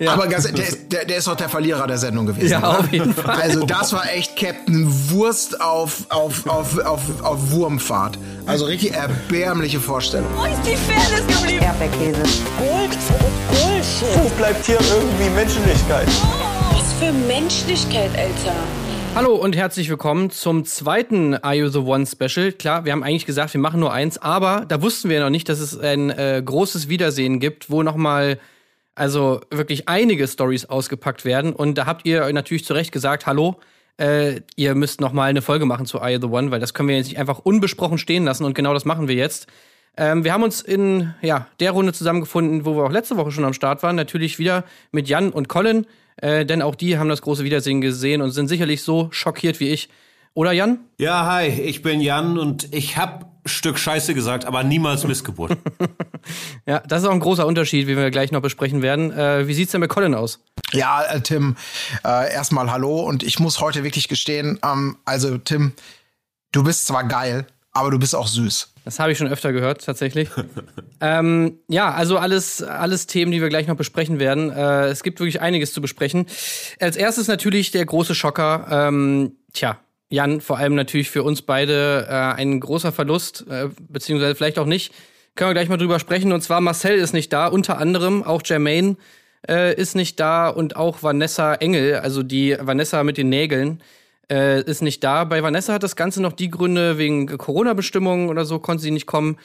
Ja. Aber ganz, der, ist, der, der ist doch der Verlierer der Sendung gewesen. Ja, oder? auf jeden Fall. Also das war echt Captain Wurst auf, auf, auf, auf, auf Wurmfahrt. Also richtig erbärmliche Vorstellung. Wo ist die Fairness geblieben? Erdbeerkäse. Gold, Bullshit. Wo bleibt hier irgendwie Menschlichkeit? Was für Menschlichkeit, Alter. Hallo und herzlich willkommen zum zweiten Are You the One Special. Klar, wir haben eigentlich gesagt, wir machen nur eins, aber da wussten wir noch nicht, dass es ein äh, großes Wiedersehen gibt, wo nochmal also wirklich einige Stories ausgepackt werden. Und da habt ihr natürlich zu Recht gesagt, hallo, äh, ihr müsst noch mal eine Folge machen zu I the One, weil das können wir jetzt nicht einfach unbesprochen stehen lassen und genau das machen wir jetzt. Ähm, wir haben uns in ja, der Runde zusammengefunden, wo wir auch letzte Woche schon am Start waren. Natürlich wieder mit Jan und Colin, äh, denn auch die haben das große Wiedersehen gesehen und sind sicherlich so schockiert wie ich. Oder Jan? Ja, hi, ich bin Jan und ich hab Stück Scheiße gesagt, aber niemals Missgeburt. ja, das ist auch ein großer Unterschied, wie wir gleich noch besprechen werden. Äh, wie sieht's denn mit Colin aus? Ja, äh, Tim, äh, erstmal hallo und ich muss heute wirklich gestehen, ähm, also Tim, du bist zwar geil, aber du bist auch süß. Das habe ich schon öfter gehört, tatsächlich. ähm, ja, also alles, alles Themen, die wir gleich noch besprechen werden. Äh, es gibt wirklich einiges zu besprechen. Als erstes natürlich der große Schocker. Ähm, tja, Jan, vor allem natürlich für uns beide äh, ein großer Verlust, äh, beziehungsweise vielleicht auch nicht. Können wir gleich mal drüber sprechen. Und zwar Marcel ist nicht da, unter anderem auch Jermaine äh, ist nicht da und auch Vanessa Engel, also die Vanessa mit den Nägeln, äh, ist nicht da. Bei Vanessa hat das Ganze noch die Gründe wegen Corona-Bestimmungen oder so, konnte sie nicht kommen.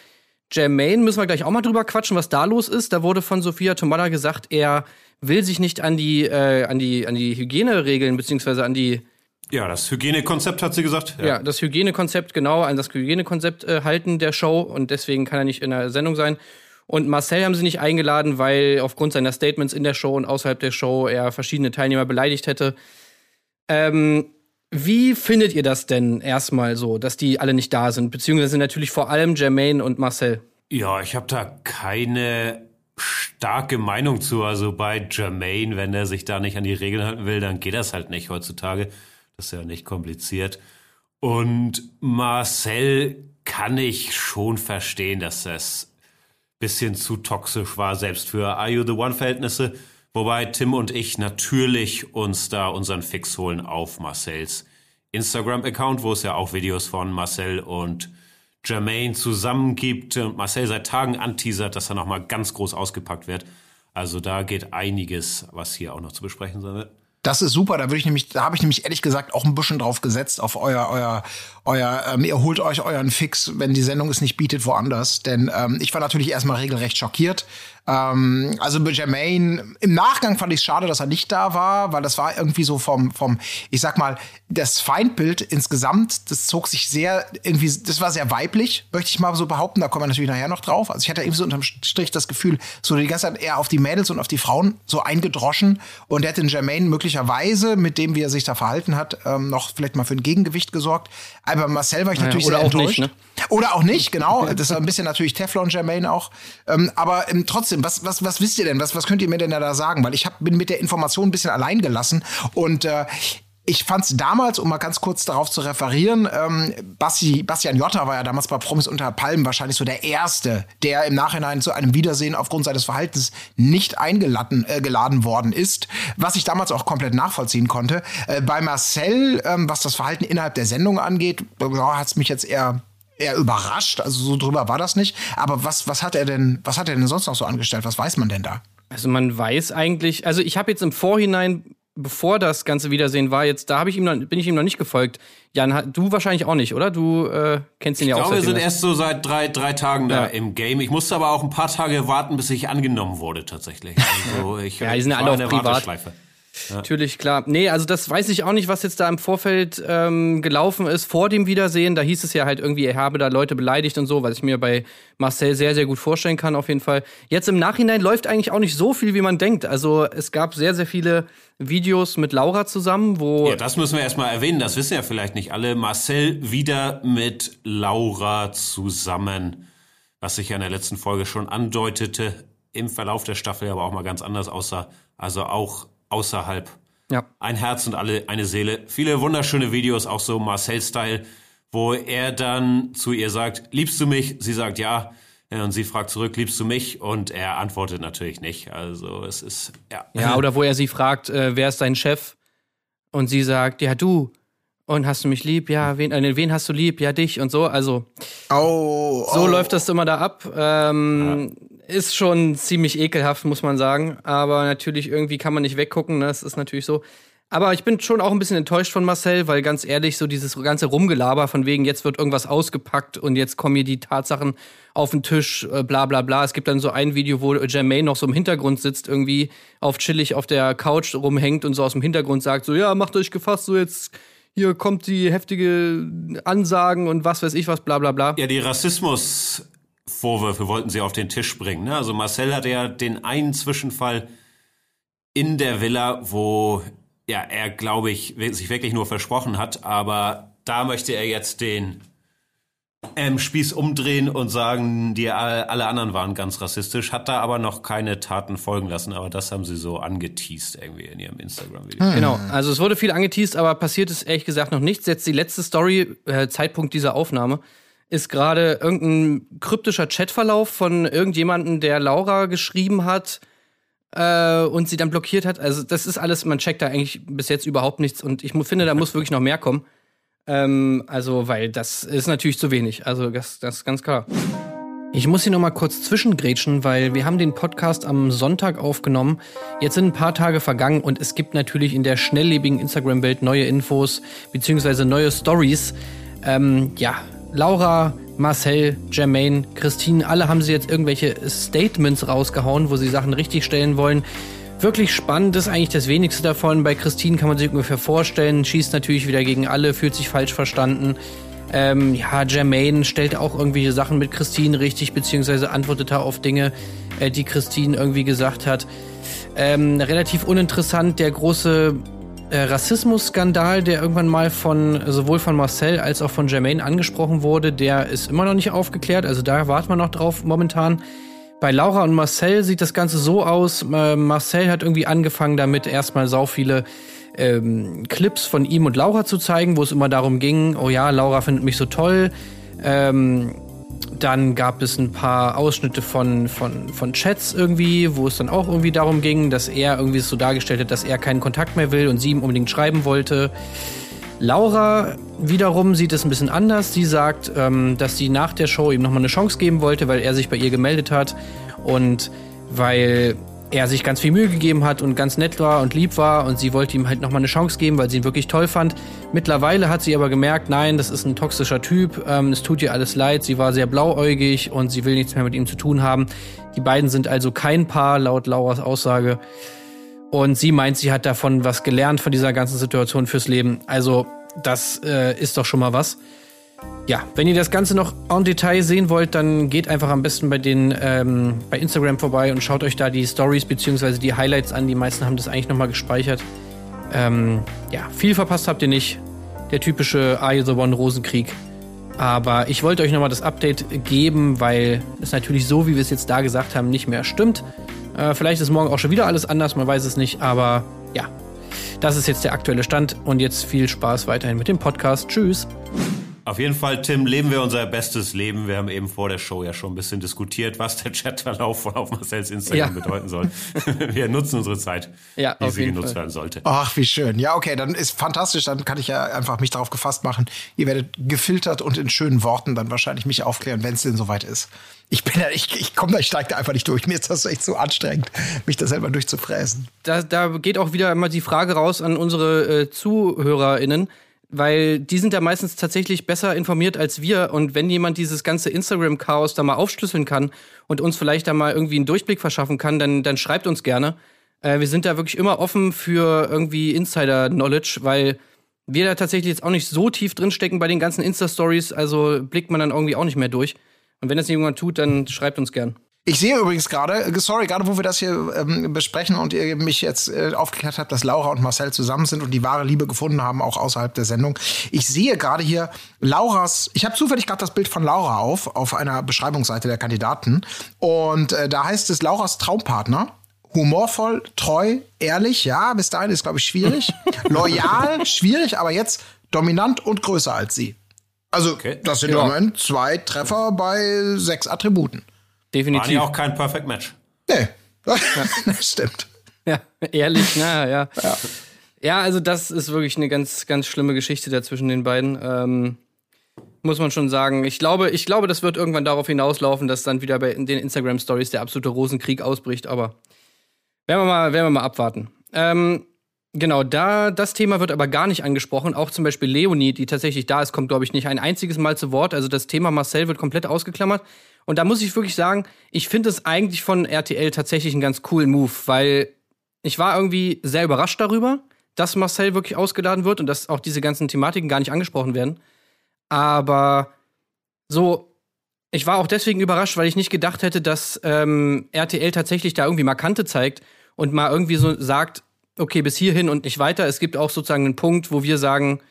Jermaine müssen wir gleich auch mal drüber quatschen, was da los ist. Da wurde von Sophia Tomada gesagt, er will sich nicht an die, äh, an die, an die Hygieneregeln beziehungsweise an die ja, das Hygienekonzept hat sie gesagt. Ja, ja das Hygienekonzept, genau, an das Hygienekonzept äh, halten der Show und deswegen kann er nicht in der Sendung sein. Und Marcel haben sie nicht eingeladen, weil aufgrund seiner Statements in der Show und außerhalb der Show er verschiedene Teilnehmer beleidigt hätte. Ähm, wie findet ihr das denn erstmal so, dass die alle nicht da sind? Beziehungsweise natürlich vor allem Jermaine und Marcel. Ja, ich habe da keine starke Meinung zu. Also bei Jermaine, wenn er sich da nicht an die Regeln halten will, dann geht das halt nicht heutzutage. Das ist ja nicht kompliziert. Und Marcel kann ich schon verstehen, dass das bisschen zu toxisch war, selbst für Are You the One-Verhältnisse. Wobei Tim und ich natürlich uns da unseren Fix holen auf Marcells Instagram-Account, wo es ja auch Videos von Marcel und Jermaine zusammen gibt. Marcel seit Tagen anteasert, dass er nochmal ganz groß ausgepackt wird. Also da geht einiges, was hier auch noch zu besprechen sein wird. Das ist super. Da würde ich nämlich, da habe ich nämlich ehrlich gesagt auch ein bisschen drauf gesetzt auf euer, euer, euer, ähm, ihr holt euch euren Fix, wenn die Sendung es nicht bietet, woanders. Denn ähm, ich war natürlich erstmal regelrecht schockiert, ähm, also Jermaine, im Nachgang fand ich es schade, dass er nicht da war, weil das war irgendwie so vom, vom, ich sag mal, das Feindbild insgesamt, das zog sich sehr, irgendwie, das war sehr weiblich, möchte ich mal so behaupten. Da kommen wir natürlich nachher noch drauf. Also ich hatte irgendwie so unterm Strich das Gefühl, so die ganze Zeit eher auf die Mädels und auf die Frauen so eingedroschen. Und hätte in Jermaine möglicherweise, mit dem, wie er sich da verhalten hat, ähm, noch vielleicht mal für ein Gegengewicht gesorgt. Aber Marcel war ich natürlich ja, sehr enttäuscht. Nicht, ne? Oder auch nicht, genau. Das ist ein bisschen natürlich Teflon Jermaine auch. Ähm, aber ähm, trotzdem trotzdem, was, was, was wisst ihr denn? Was, was könnt ihr mir denn da sagen? Weil ich hab, bin mit der Information ein bisschen allein gelassen und äh, ich fand es damals, um mal ganz kurz darauf zu referieren, ähm, Bassi, Bastian Jotta war ja damals bei Promis unter Palmen wahrscheinlich so der Erste, der im Nachhinein zu einem Wiedersehen aufgrund seines Verhaltens nicht eingeladen äh, geladen worden ist, was ich damals auch komplett nachvollziehen konnte. Äh, bei Marcel, ähm, was das Verhalten innerhalb der Sendung angeht, ja, hat es mich jetzt eher eher überrascht. Also so drüber war das nicht. Aber was, was hat er denn, was hat er denn sonst noch so angestellt? Was weiß man denn da? Also man weiß eigentlich, also ich habe jetzt im Vorhinein, bevor das ganze Wiedersehen war, jetzt da habe ich ihm noch, bin ich ihm noch nicht gefolgt. Jan, du wahrscheinlich auch nicht, oder? Du äh, kennst ihn ich ja auch. Ich glaube, wir sind erst so seit drei, drei Tagen da ja. im Game. Ich musste aber auch ein paar Tage warten, bis ich angenommen wurde tatsächlich. Also ich, ja, die sind alle auf privat. Ja. Natürlich, klar. Nee, also das weiß ich auch nicht, was jetzt da im Vorfeld ähm, gelaufen ist vor dem Wiedersehen. Da hieß es ja halt irgendwie, er habe da Leute beleidigt und so, was ich mir bei Marcel sehr, sehr gut vorstellen kann, auf jeden Fall. Jetzt im Nachhinein läuft eigentlich auch nicht so viel, wie man denkt. Also es gab sehr, sehr viele Videos mit Laura zusammen, wo. Ja, das müssen wir erstmal erwähnen, das wissen ja vielleicht nicht alle. Marcel wieder mit Laura zusammen, was sich ja in der letzten Folge schon andeutete, im Verlauf der Staffel aber auch mal ganz anders aussah. Also auch außerhalb. Ja. Ein Herz und alle, eine Seele. Viele wunderschöne Videos, auch so Marcel-Style, wo er dann zu ihr sagt, liebst du mich? Sie sagt ja. Ja, Und sie fragt zurück, liebst du mich? Und er antwortet natürlich nicht. Also es ist, ja. Ja, oder wo er sie fragt, äh, wer ist dein Chef? Und sie sagt, ja, du. Und hast du mich lieb? Ja, wen, äh, wen hast du lieb? Ja, dich und so. Also, Oh, so oh. läuft das immer da ab. Ähm, Ist schon ziemlich ekelhaft, muss man sagen. Aber natürlich, irgendwie kann man nicht weggucken. ne? Das ist natürlich so. Aber ich bin schon auch ein bisschen enttäuscht von Marcel, weil ganz ehrlich, so dieses ganze Rumgelaber von wegen, jetzt wird irgendwas ausgepackt und jetzt kommen hier die Tatsachen auf den Tisch, äh, bla bla bla. Es gibt dann so ein Video, wo Jermaine noch so im Hintergrund sitzt, irgendwie auf chillig auf der Couch rumhängt und so aus dem Hintergrund sagt, so, ja, macht euch gefasst, so jetzt hier kommt die heftige Ansagen und was weiß ich was, bla bla bla. Ja, die Rassismusvorwürfe wollten sie auf den Tisch bringen. Ne? Also Marcel hatte ja den einen Zwischenfall in der Villa, wo ja er, glaube ich, sich wirklich nur versprochen hat, aber da möchte er jetzt den ähm, Spieß umdrehen und sagen, die all- alle anderen waren ganz rassistisch, hat da aber noch keine Taten folgen lassen, aber das haben sie so angeteased irgendwie in ihrem Instagram-Video. Genau, also es wurde viel angeteased, aber passiert ist ehrlich gesagt noch nichts. Jetzt die letzte Story, äh, Zeitpunkt dieser Aufnahme, ist gerade irgendein kryptischer Chatverlauf von irgendjemandem, der Laura geschrieben hat äh, und sie dann blockiert hat. Also das ist alles, man checkt da eigentlich bis jetzt überhaupt nichts und ich finde, da muss wirklich noch mehr kommen. Ähm, also, weil das ist natürlich zu wenig. Also das, das ist ganz klar. Ich muss hier noch mal kurz zwischengrätschen, weil wir haben den Podcast am Sonntag aufgenommen. Jetzt sind ein paar Tage vergangen und es gibt natürlich in der schnelllebigen Instagram-Welt neue Infos beziehungsweise neue Stories. Ähm, ja, Laura, Marcel, Jermaine, Christine, alle haben sie jetzt irgendwelche Statements rausgehauen, wo sie Sachen richtig stellen wollen. Wirklich spannend ist eigentlich das wenigste davon. Bei Christine kann man sich ungefähr vorstellen, schießt natürlich wieder gegen alle, fühlt sich falsch verstanden. Ähm, ja, Jermaine stellt auch irgendwelche Sachen mit Christine richtig, beziehungsweise antwortet da auf Dinge, äh, die Christine irgendwie gesagt hat. Ähm, relativ uninteressant der große äh, Rassismusskandal, der irgendwann mal von sowohl von Marcel als auch von Jermaine angesprochen wurde, der ist immer noch nicht aufgeklärt. Also da warten wir noch drauf momentan. Bei Laura und Marcel sieht das Ganze so aus. Äh, Marcel hat irgendwie angefangen damit, erstmal sau viele ähm, Clips von ihm und Laura zu zeigen, wo es immer darum ging, oh ja, Laura findet mich so toll. Ähm, dann gab es ein paar Ausschnitte von, von, von Chats irgendwie, wo es dann auch irgendwie darum ging, dass er irgendwie so dargestellt hat, dass er keinen Kontakt mehr will und sie ihm unbedingt schreiben wollte. Laura wiederum sieht es ein bisschen anders. Sie sagt, ähm, dass sie nach der Show ihm nochmal eine Chance geben wollte, weil er sich bei ihr gemeldet hat und weil er sich ganz viel Mühe gegeben hat und ganz nett war und lieb war und sie wollte ihm halt nochmal eine Chance geben, weil sie ihn wirklich toll fand. Mittlerweile hat sie aber gemerkt, nein, das ist ein toxischer Typ, ähm, es tut ihr alles leid, sie war sehr blauäugig und sie will nichts mehr mit ihm zu tun haben. Die beiden sind also kein Paar, laut Lauras Aussage. Und sie meint, sie hat davon was gelernt von dieser ganzen Situation fürs Leben. Also, das äh, ist doch schon mal was. Ja, wenn ihr das Ganze noch en Detail sehen wollt, dann geht einfach am besten bei den ähm, bei Instagram vorbei und schaut euch da die Stories bzw. die Highlights an. Die meisten haben das eigentlich nochmal gespeichert. Ähm, ja, viel verpasst habt ihr nicht. Der typische Are You the One Rosenkrieg. Aber ich wollte euch nochmal das Update geben, weil es natürlich so, wie wir es jetzt da gesagt haben, nicht mehr stimmt. Äh, vielleicht ist morgen auch schon wieder alles anders, man weiß es nicht. Aber ja, das ist jetzt der aktuelle Stand. Und jetzt viel Spaß weiterhin mit dem Podcast. Tschüss. Auf jeden Fall, Tim, leben wir unser bestes Leben. Wir haben eben vor der Show ja schon ein bisschen diskutiert, was der Chatverlauf von auf Marcells Instagram Ja. bedeuten soll. wir nutzen unsere Zeit, Ja, wie sie genutzt Fall. werden sollte. Ach, wie schön. Ja, okay, dann ist fantastisch. Dann kann ich ja einfach mich darauf gefasst machen. Ihr werdet gefiltert und in schönen Worten dann wahrscheinlich mich aufklären, wenn es denn soweit ist. Ich bin ja, ich, ich komme da, ich steige da einfach nicht durch. Mir ist das echt so anstrengend, mich da selber durchzufräsen. da, da geht auch wieder immer die Frage raus an unsere äh, ZuhörerInnen, weil die sind ja meistens tatsächlich besser informiert als wir. Und wenn jemand dieses ganze Instagram-Chaos da mal aufschlüsseln kann und uns vielleicht da mal irgendwie einen Durchblick verschaffen kann, dann, dann schreibt uns gerne. Äh, wir sind da wirklich immer offen für irgendwie Insider-Knowledge, weil wir da tatsächlich jetzt auch nicht so tief drinstecken bei den ganzen Insta-Stories. Also blickt man dann irgendwie auch nicht mehr durch. Und wenn das jemand tut, dann schreibt uns gern. Ich sehe übrigens gerade, äh, sorry, gerade wo wir das hier ähm, besprechen und ihr mich jetzt äh, aufgeklärt habt, dass Laura und Marcel zusammen sind und die wahre Liebe gefunden haben, auch außerhalb der Sendung. Ich sehe gerade hier Lauras, ich habe zufällig gerade das Bild von Laura auf, auf einer Beschreibungsseite der Kandidaten. Und äh, da heißt es Lauras Traumpartner. Humorvoll, treu, ehrlich, ja, bis dahin ist, glaube ich, schwierig. Loyal, schwierig, aber jetzt dominant und größer als sie. Also, Okay. das sind Ja. immerhin zwei Treffer bei sechs Attributen. Definitiv. War ja auch kein Perfect Match. Nee, das stimmt. Ja, ehrlich, na ja. ja. Ja, also das ist wirklich eine ganz, ganz schlimme Geschichte da zwischen den beiden. Ähm, muss man schon sagen. Ich glaube, ich glaube, das wird irgendwann darauf hinauslaufen, dass dann wieder bei den Instagram Stories der absolute Rosenkrieg ausbricht. Aber werden wir mal, werden wir mal abwarten. Ähm, genau, da das Thema wird aber gar nicht angesprochen. Auch zum Beispiel Leonie, die tatsächlich da ist, kommt glaube ich nicht ein einziges Mal zu Wort. Also das Thema Marcel wird komplett ausgeklammert. Und da muss ich wirklich sagen, ich finde es eigentlich von RTL tatsächlich einen ganz coolen Move, weil ich war irgendwie sehr überrascht darüber, dass Marcel wirklich ausgeladen wird und dass auch diese ganzen Thematiken gar nicht angesprochen werden. Aber so, ich war auch deswegen überrascht, weil ich nicht gedacht hätte, dass ähm, RTL tatsächlich da irgendwie mal Kante zeigt und mal irgendwie so sagt, okay, bis hierhin und nicht weiter. Es gibt auch sozusagen einen Punkt, wo wir sagen,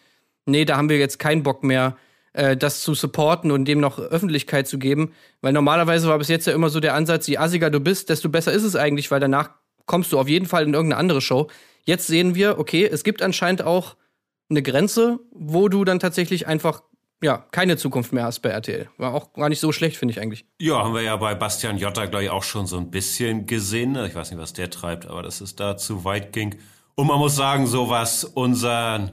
nee, da haben wir jetzt keinen Bock mehr, äh, das zu supporten und dem noch Öffentlichkeit zu geben. Weil normalerweise war bis jetzt ja immer so der Ansatz, je assiger du bist, desto besser ist es eigentlich, weil danach kommst du auf jeden Fall in irgendeine andere Show. Jetzt sehen wir, okay, es gibt anscheinend auch eine Grenze, wo du dann tatsächlich einfach ja, keine Zukunft mehr hast bei RTL. War auch gar nicht so schlecht, finde ich eigentlich. Ja, haben wir ja bei Bastian Jotta, glaube ich, auch schon so ein bisschen gesehen. Ich weiß nicht, was der treibt, aber dass es da zu weit ging. Und man muss sagen, so was unseren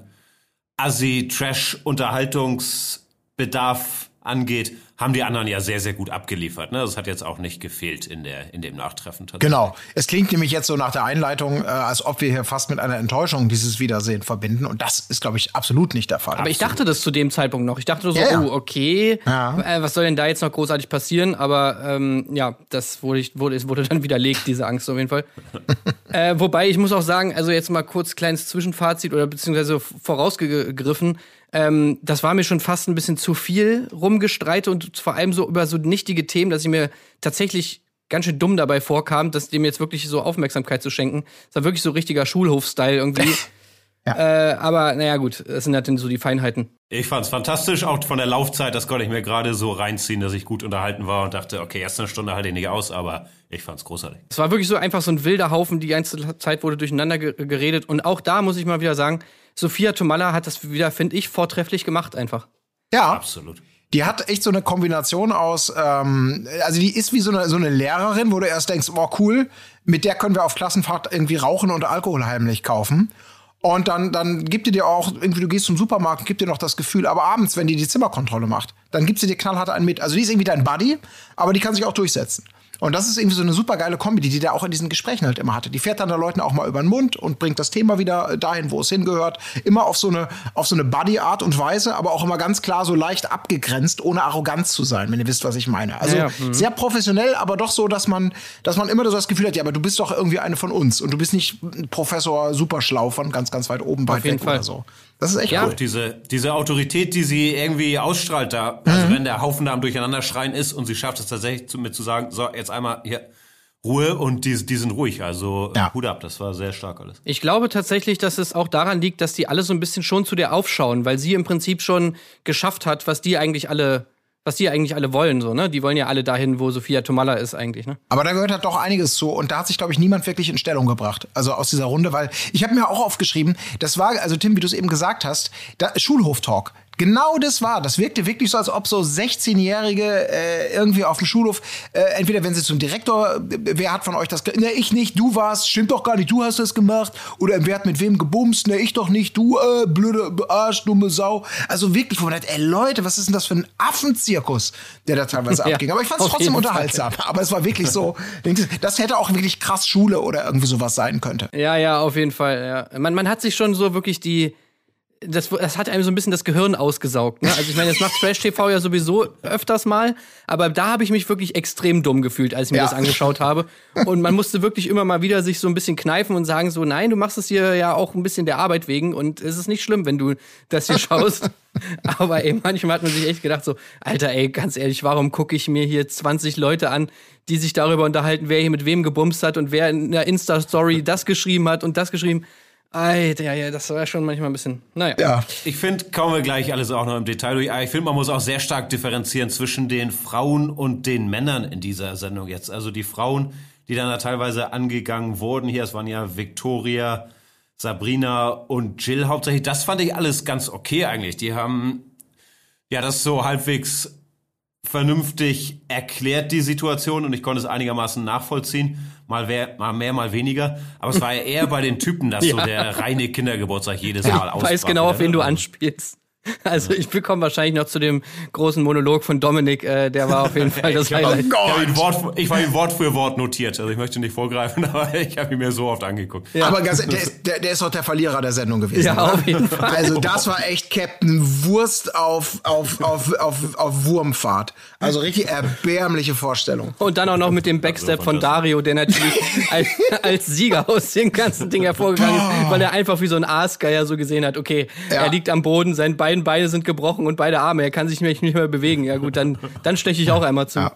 Assi-Trash-Unterhaltungsbedarf angeht, haben die anderen ja sehr, sehr gut abgeliefert. Ne? Das hat jetzt auch nicht gefehlt in, der, in dem Nachtreffen. Genau. Es klingt nämlich jetzt so nach der Einleitung, äh, als ob wir hier fast mit einer Enttäuschung dieses Wiedersehen verbinden. Und das ist, glaube ich, absolut nicht der Fall. Aber ich dachte das zu dem Zeitpunkt noch. Ich dachte so, ja, ja. oh, okay, ja. äh, was soll denn da jetzt noch großartig passieren? Aber ähm, ja, das wurde, wurde, wurde dann widerlegt, diese Angst auf jeden Fall. äh, wobei, ich muss auch sagen, also jetzt mal kurz kleines Zwischenfazit oder beziehungsweise vorausgegriffen, ähm, das war mir schon fast ein bisschen zu viel rumgestreite und vor allem so über so nichtige Themen, dass ich mir tatsächlich ganz schön dumm dabei vorkam, dass dem jetzt wirklich so Aufmerksamkeit zu schenken. Das war wirklich so richtiger Schulhof-Style irgendwie. ja. äh, aber naja, gut, das sind halt so die Feinheiten. Ich fand's fantastisch, auch von der Laufzeit, das konnte ich mir gerade so reinziehen, dass ich gut unterhalten war und dachte, okay, erst eine Stunde halte ich nicht aus, aber ich fand's großartig. Es war wirklich so einfach so ein wilder Haufen, die ganze Zeit wurde durcheinander geredet und auch da muss ich mal wieder sagen, Sophia Tomalla hat das wieder, finde ich, vortrefflich gemacht einfach. Ja. Absolut. Die hat echt so eine Kombination aus, ähm, also die ist wie so eine, so eine Lehrerin, wo du erst denkst, oh cool, mit der können wir auf Klassenfahrt irgendwie rauchen und Alkohol heimlich kaufen. Und dann, dann gibt die dir auch, irgendwie, du gehst zum Supermarkt und gibt dir noch das Gefühl, aber abends, wenn die die Zimmerkontrolle macht, dann gibt sie dir knallhart einen mit. Also die ist irgendwie dein Buddy, aber die kann sich auch durchsetzen. Und das ist irgendwie so eine super geile Kombi, die der auch in diesen Gesprächen halt immer hatte. Die fährt dann der Leuten auch mal über den Mund und bringt das Thema wieder dahin, wo es hingehört. Immer auf so eine, auf so eine Buddy-Art und Weise, aber auch immer ganz klar so leicht abgegrenzt, ohne Arroganz zu sein, wenn ihr wisst, was ich meine. Also ja, ja. sehr professionell, aber doch so, dass man, dass man immer so das Gefühl hat, ja, aber du bist doch irgendwie eine von uns und du bist nicht Professor superschlau von ganz, ganz weit oben bei weg oder so. Das ist echt ja. gut. Diese, diese Autorität, die sie irgendwie ausstrahlt da, also mhm. wenn der Haufen da am Durcheinanderschreien ist und sie schafft es tatsächlich zu, mit zu sagen, so, jetzt einmal hier Ruhe und die, die sind ruhig. Also ja. Hut ab, das war sehr stark alles. Ich glaube tatsächlich, dass es auch daran liegt, dass die alle so ein bisschen schon zu dir aufschauen, weil sie im Prinzip schon geschafft hat, was die eigentlich alle was die eigentlich alle wollen, so, ne? Die wollen ja alle dahin, wo Sophia Tomalla ist, eigentlich, ne? Aber da gehört halt doch einiges zu und da hat sich, glaube ich, niemand wirklich in Stellung gebracht. Also aus dieser Runde, weil ich habe mir auch aufgeschrieben, das war, also Tim, wie du es eben gesagt hast, Schulhof-Talk. Genau das war. Das wirkte wirklich so, als ob so 16-Jährige äh, irgendwie auf dem Schulhof, äh, entweder wenn sie zum Direktor, äh, wer hat von euch das, ne, ich nicht, du warst, stimmt doch gar nicht, du hast das gemacht. Oder wer hat mit wem gebumst, ne, ich doch nicht, du, äh, blöde Arsch, dumme Sau. Also wirklich, wo man hat, ey Leute, was ist denn das für ein Affenzirkus, der da teilweise ja, abging. Aber ich fand es trotzdem unterhaltsam. Fall. Aber es war wirklich so, das hätte auch wirklich krass Schule oder irgendwie sowas sein könnte. Ja, ja, auf jeden Fall, ja. Man, man hat sich schon so wirklich die, das, das hat einem so ein bisschen das Gehirn ausgesaugt. Ne? Also ich meine, das macht Trash TV ja sowieso öfters mal, aber da habe ich mich wirklich extrem dumm gefühlt, als ich mir ja. das angeschaut habe. Und man musste wirklich immer mal wieder sich so ein bisschen kneifen und sagen so, nein, du machst es hier ja auch ein bisschen der Arbeit wegen und es ist nicht schlimm, wenn du das hier schaust. aber ey, manchmal hat man sich echt gedacht so, Alter, ey, ganz ehrlich, warum gucke ich mir hier 20 Leute an, die sich darüber unterhalten, wer hier mit wem gebumst hat und wer in der Insta-Story das geschrieben hat und das geschrieben. Alter, ja, ja, das war schon manchmal ein bisschen. Naja. Ja. Ich finde, kommen wir gleich alles auch noch im Detail durch. Ich finde, man muss auch sehr stark differenzieren zwischen den Frauen und den Männern in dieser Sendung jetzt. Also die Frauen, die dann da teilweise angegangen wurden. Hier, es waren ja Victoria, Sabrina und Jill hauptsächlich. Das fand ich alles ganz okay eigentlich. Die haben ja das so halbwegs vernünftig erklärt die Situation und ich konnte es einigermaßen nachvollziehen. Mal, wer, mal mehr, mal weniger. Aber es war ja eher bei den Typen, dass Ja. so der reine Kindergeburtstag jedes Mal Ich ausbrach. weiß genau, auf wen du Also, anspielst. Also ich bekomme wahrscheinlich noch zu dem großen Monolog von Dominik, äh, der war auf jeden Fall das Ich Highlight. ich hab ihn Wort, ich war ihm Wort für Wort notiert. Also ich möchte nicht vorgreifen, aber ich habe ihn mir so oft angeguckt. Aber ganz, der, ist, der, der ist doch der Verlierer der Sendung gewesen. Ja, oder? auf jeden Fall. Also das war echt Captain Wurst auf, auf, auf, auf, auf Wurmfahrt. Also richtig erbärmliche Vorstellung. Und dann auch noch mit dem Backstep von Dario, der natürlich als, als Sieger aus dem ganzen Ding hervorgegangen ist, weil er einfach wie so ein Aasgeier so gesehen hat, okay, Ja. er liegt am Boden, seine beiden Beine sind gebrochen und beide Arme, er kann sich nicht mehr bewegen. Ja gut, dann, dann steche ich auch einmal zu. Ja.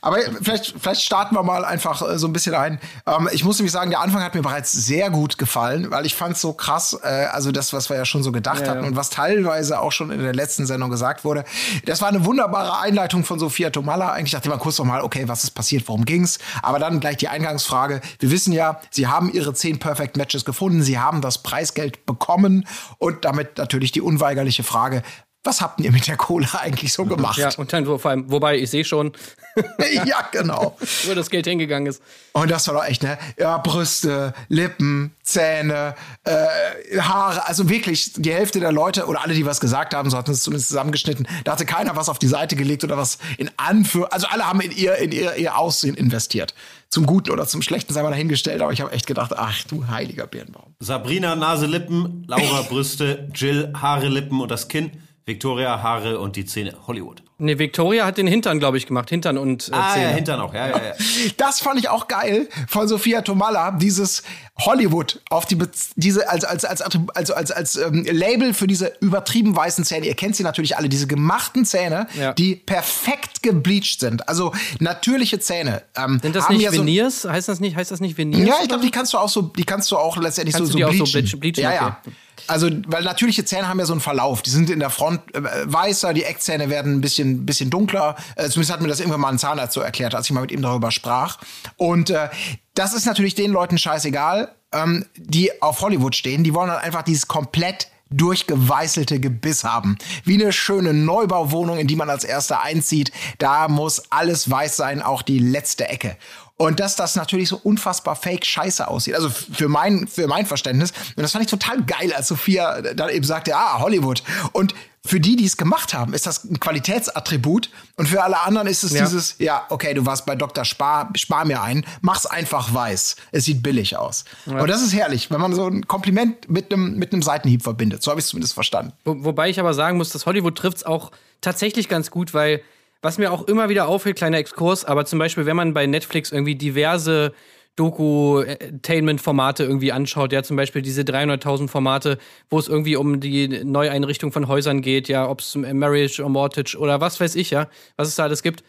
Aber vielleicht, vielleicht starten wir mal einfach äh, so ein bisschen ein. Ähm, ich muss nämlich sagen, der Anfang hat mir bereits sehr gut gefallen, weil ich fand es so krass, äh, also das, was wir ja schon so gedacht Ja, hatten ja. und was teilweise auch schon in der letzten Sendung gesagt wurde. Das war eine wunderbare Einleitung von Sophia Tomalla. Eigentlich dachte ich mal kurz noch mal, okay, was ist passiert, worum ging's? Aber dann gleich die Eingangsfrage. Wir wissen ja, sie haben ihre zehn Perfect Matches gefunden, sie haben das Preisgeld bekommen und damit natürlich die unweigerliche Frage, was habt ihr mit der Kohle eigentlich so gemacht? Ja, und dann wo- vor allem, wobei ich sehe schon, ja, genau. wo das Geld hingegangen ist. Und das war doch echt, ne? Ja, Brüste, Lippen, Zähne, äh, Haare. Also wirklich, die Hälfte der Leute oder alle, die was gesagt haben, so hatten es zumindest zusammengeschnitten. Da hatte keiner was auf die Seite gelegt oder was in Anführ. Also alle haben in ihr, in ihr, ihr Aussehen investiert. Zum Guten oder zum Schlechten sei mal dahingestellt. Aber ich habe echt gedacht, ach du heiliger Birnbaum. Sabrina Nase, Lippen, Laura Brüste, Jill Haare, Lippen und das Kinn, Victoria Haare und die Zähne Hollywood. Nee, Victoria hat den Hintern, glaube ich, gemacht. Hintern und äh, Ah, Zähne. ja, Hintern auch. Ja, ja, ja. Das fand ich auch geil von Sophia Tomalla, dieses Hollywood auf die Be diese als als als also als als ähm, Label für diese übertrieben weißen Zähne. Ihr kennt sie natürlich alle, diese gemachten Zähne, Ja. die perfekt gebleached sind. Also natürliche Zähne. Ähm, Sind das nicht ja so- Veneers? heißt das nicht, heißt das nicht Veneers? ja, ich glaube, die kannst du auch so, die kannst du auch letztendlich Kannst so, du so die auch so bleachen. bleach- bleachen? Ja, ja. Okay. Also, weil natürliche Zähne haben ja so einen Verlauf. Die sind in der Front äh, weißer, die Eckzähne werden ein bisschen, bisschen dunkler. Äh, zumindest hat mir das irgendwann mal ein Zahnarzt so erklärt, als ich mal mit ihm darüber sprach. Und äh, das ist natürlich den Leuten scheißegal, ähm, die auf Hollywood stehen. Die wollen dann einfach dieses komplett durchgeweißelte Gebiss haben. Wie eine schöne Neubauwohnung, in die man als erster einzieht. Da muss alles weiß sein, auch die letzte Ecke. Und dass das natürlich so unfassbar fake scheiße aussieht. Also für mein, für mein Verständnis. Und das fand ich total geil, als Sophia dann eben sagte, ah, Hollywood. Und für die, die es gemacht haben, ist das ein Qualitätsattribut. Und für alle anderen ist es Ja. dieses, ja, okay, du warst bei Dr. Spar, spar mir ein, mach's einfach weiß. Es sieht billig aus. Und das ist herrlich, wenn man so ein Kompliment mit einem mit einem Seitenhieb verbindet. So habe ich es zumindest verstanden. Wo, wobei ich aber sagen muss, dass Hollywood trifft's auch tatsächlich ganz gut, weil was mir auch immer wieder auffällt, kleiner Exkurs, aber zum Beispiel, wenn man bei Netflix irgendwie diverse Doku-Tainment-Formate irgendwie anschaut, ja, zum Beispiel diese 300.000 Formate, wo es irgendwie um die Neueinrichtung von Häusern geht, ja, ob es Marriage or Mortgage oder was weiß ich, ja, was es da alles gibt.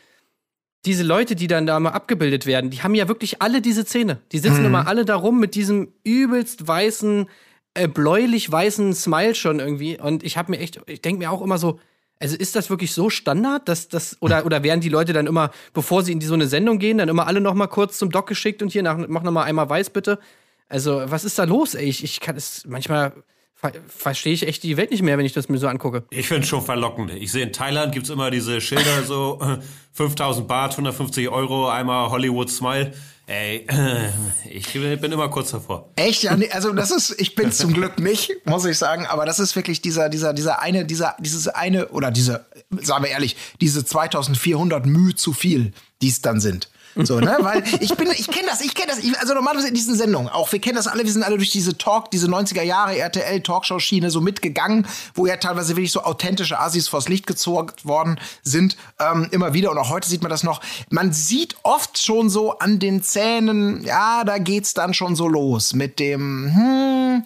Diese Leute, die dann da mal abgebildet werden, die haben ja wirklich alle diese Zähne. Die sitzen immer alle da rum mit diesem übelst weißen, äh, bläulich weißen Smile schon irgendwie. Und ich habe mir echt, ich denke mir auch immer so, also ist das wirklich so Standard, dass das oder oder werden die Leute dann immer, bevor sie in die, so eine Sendung gehen, dann immer alle noch mal kurz zum Doc geschickt und hier nach, mach noch mal einmal weiß bitte. Also was ist da los? Ey? Ich, ich kann es manchmal ver verstehe ich echt die Welt nicht mehr, wenn ich das mir so angucke. Ich finde es schon verlockend. Ich sehe in Thailand gibt's immer diese Schilder so äh, 5000 Baht, 150 Euro, einmal Hollywood Smile. Ey, ich bin immer kurz davor. Echt? Also das ist, ich bin zum Glück nicht, muss ich sagen, aber das ist wirklich dieser, dieser, dieser eine, dieser, dieses eine, oder diese, sagen wir ehrlich, diese 2400 Mühe zu viel, die es dann sind. So, ne? Weil ich bin, ich kenne das, ich kenne das. Ich, also normalerweise in diesen Sendungen auch. Wir kennen das alle, wir sind alle durch diese Talk, diese 90er Jahre RTL Talkshow-Schiene so mitgegangen, wo ja teilweise wirklich so authentische Assis vors Licht gezogen worden sind. Ähm, immer wieder und auch heute sieht man das noch. Man sieht oft schon so an den Zähnen, ja, da geht's dann schon so los mit dem, hm,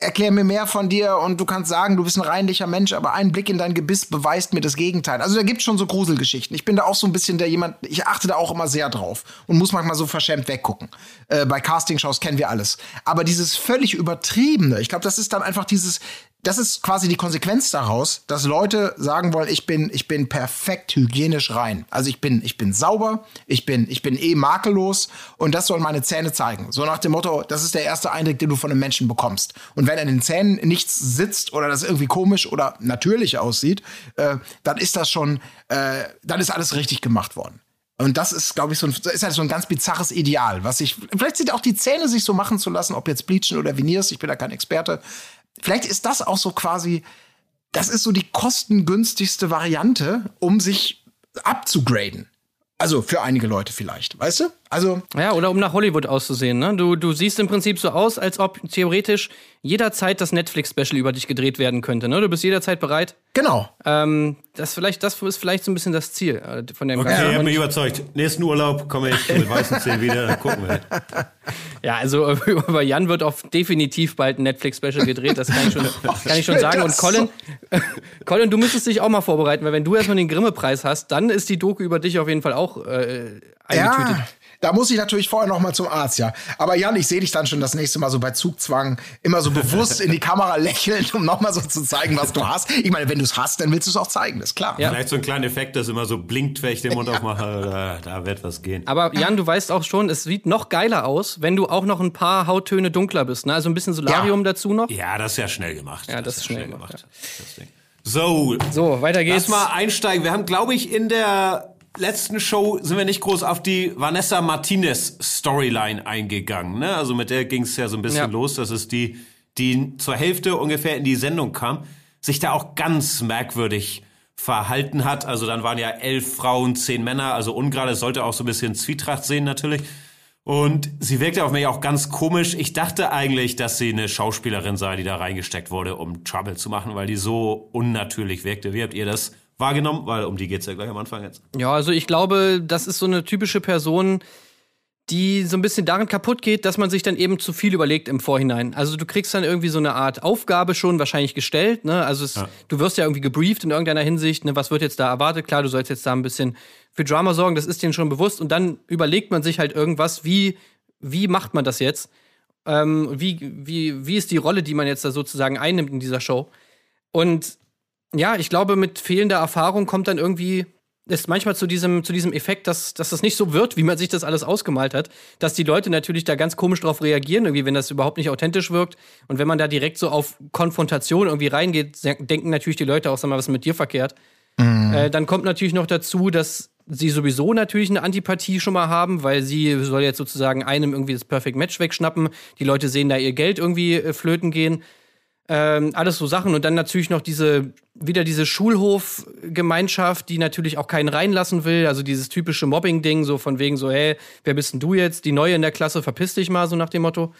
erklär mir mehr von dir und du kannst sagen, du bist ein reinlicher Mensch, aber ein Blick in dein Gebiss beweist mir das Gegenteil. Also da gibt's schon so Gruselgeschichten. Ich bin da auch so ein bisschen der jemand, ich achte da auch immer sehr drauf und muss manchmal so verschämt weggucken. Äh, bei Castingshows kennen wir alles. Aber dieses völlig übertriebene, ich glaube, das ist dann einfach dieses, das ist quasi die Konsequenz daraus, dass Leute sagen wollen, ich bin, ich bin perfekt hygienisch rein. Also ich bin, ich bin sauber, ich bin, ich bin eh makellos und das sollen meine Zähne zeigen. So nach dem Motto, das ist der erste Eindruck, den du von einem Menschen bekommst. Und wenn an den Zähnen nichts sitzt oder das irgendwie komisch oder natürlich aussieht, äh, dann ist das schon, äh, dann ist alles richtig gemacht worden. Und das ist, glaube ich, so ein, ist halt so ein ganz bizarres Ideal, was ich, vielleicht sind auch die Zähne sich so machen zu lassen, ob jetzt Bleachen oder Veneers, ich bin da kein Experte. Vielleicht ist das auch so quasi, das ist so die kostengünstigste Variante, um sich abzugraden. Also für einige Leute vielleicht, weißt du? Also Ja, oder um nach Hollywood auszusehen. Ne? Du, du siehst im Prinzip so aus, als ob theoretisch jederzeit das Netflix-Special über dich gedreht werden könnte. Ne? Du bist jederzeit bereit. genau. Ähm, das, vielleicht, das ist vielleicht so ein bisschen das Ziel äh, von dem Okay, ihr habt Ganzen. mich überzeugt. Nächsten Urlaub komme ich mit weißen Zähnen wieder, dann gucken wir. Ja, also über Jan wird auch definitiv bald ein Netflix-Special gedreht, das kann ich schon, kann ich schon sagen. Und Colin, Colin, du müsstest dich auch mal vorbereiten, weil wenn du erstmal den Grimme-Preis hast, dann ist die Doku über dich auf jeden Fall auch äh, eingetütet. Ja, da muss ich natürlich vorher noch mal zum Arzt, ja. Aber Jan, ich sehe dich dann schon das nächste Mal so bei Zugzwang immer so bewusst in die Kamera lächeln, um noch mal so zu zeigen, was du hast. Ich meine, wenn du es hast, dann willst du es auch zeigen, das ist klar. Ja. Vielleicht so ein kleiner Effekt, das immer so blinkt, wenn ich den Mund aufmache. Da, da wird was gehen. Aber Jan, du weißt auch schon, es sieht noch geiler aus, wenn du auch noch ein paar Hauttöne dunkler bist. Ne? Also ein bisschen Solarium Ja. dazu noch. Ja, das ist ja schnell gemacht. Ja, das ist schnell gemacht, Das Ding. So, So, weiter geht's. lass mal einsteigen. Wir haben, glaube ich, in der letzten Show sind wir nicht groß auf die Vanessa Martinez Storyline eingegangen. Ne? Also mit der ging es ja so ein bisschen Ja. los. Das ist die, die zur Hälfte ungefähr in die Sendung kam, sich da auch ganz merkwürdig verhalten hat. Also dann waren ja elf Frauen, zehn Männer, also ungerade, es sollte auch so ein bisschen Zwietracht sehen natürlich. Und sie wirkte auf mich auch ganz komisch. Ich dachte eigentlich, dass sie eine Schauspielerin sei, die da reingesteckt wurde, um Trouble zu machen, weil die so unnatürlich wirkte. Wie habt ihr das wahrgenommen? Weil um die geht's ja gleich am Anfang jetzt. Ja, also ich glaube, das ist so eine typische Person, die so ein bisschen darin kaputt geht, dass man sich dann eben zu viel überlegt im Vorhinein. Also du kriegst dann irgendwie so eine Art Aufgabe schon wahrscheinlich gestellt, ne? Also es, du wirst ja irgendwie gebrieft in irgendeiner Hinsicht, ne? Was wird jetzt da erwartet? Klar, du sollst jetzt da ein bisschen für Drama sorgen, das ist denen schon bewusst und dann überlegt man sich halt irgendwas, wie wie macht man das jetzt? Ähm, wie wie wie ist die Rolle, die man jetzt da sozusagen einnimmt in dieser Show? Und ja, ich glaube, mit fehlender Erfahrung kommt dann irgendwie ist manchmal zu diesem, zu diesem Effekt, dass, dass das nicht so wird, wie man sich das alles ausgemalt hat, dass die Leute natürlich da ganz komisch drauf reagieren, irgendwie, wenn das überhaupt nicht authentisch wirkt. Und wenn man da direkt so auf Konfrontation irgendwie reingeht, denken natürlich die Leute auch, sag mal, was ist mit dir verkehrt? Äh, dann kommt natürlich noch dazu, dass sie sowieso natürlich eine Antipathie schon mal haben, weil sie soll jetzt sozusagen einem irgendwie das Perfect Match wegschnappen. Die Leute sehen da ihr Geld irgendwie äh, flöten gehen. Ähm, alles so Sachen und dann natürlich noch diese wieder diese Schulhofgemeinschaft, die natürlich auch keinen reinlassen will, also dieses typische Mobbing-Ding, so von wegen so, hey, wer bist denn du jetzt? Die Neue in der Klasse, verpiss dich mal, so nach dem Motto.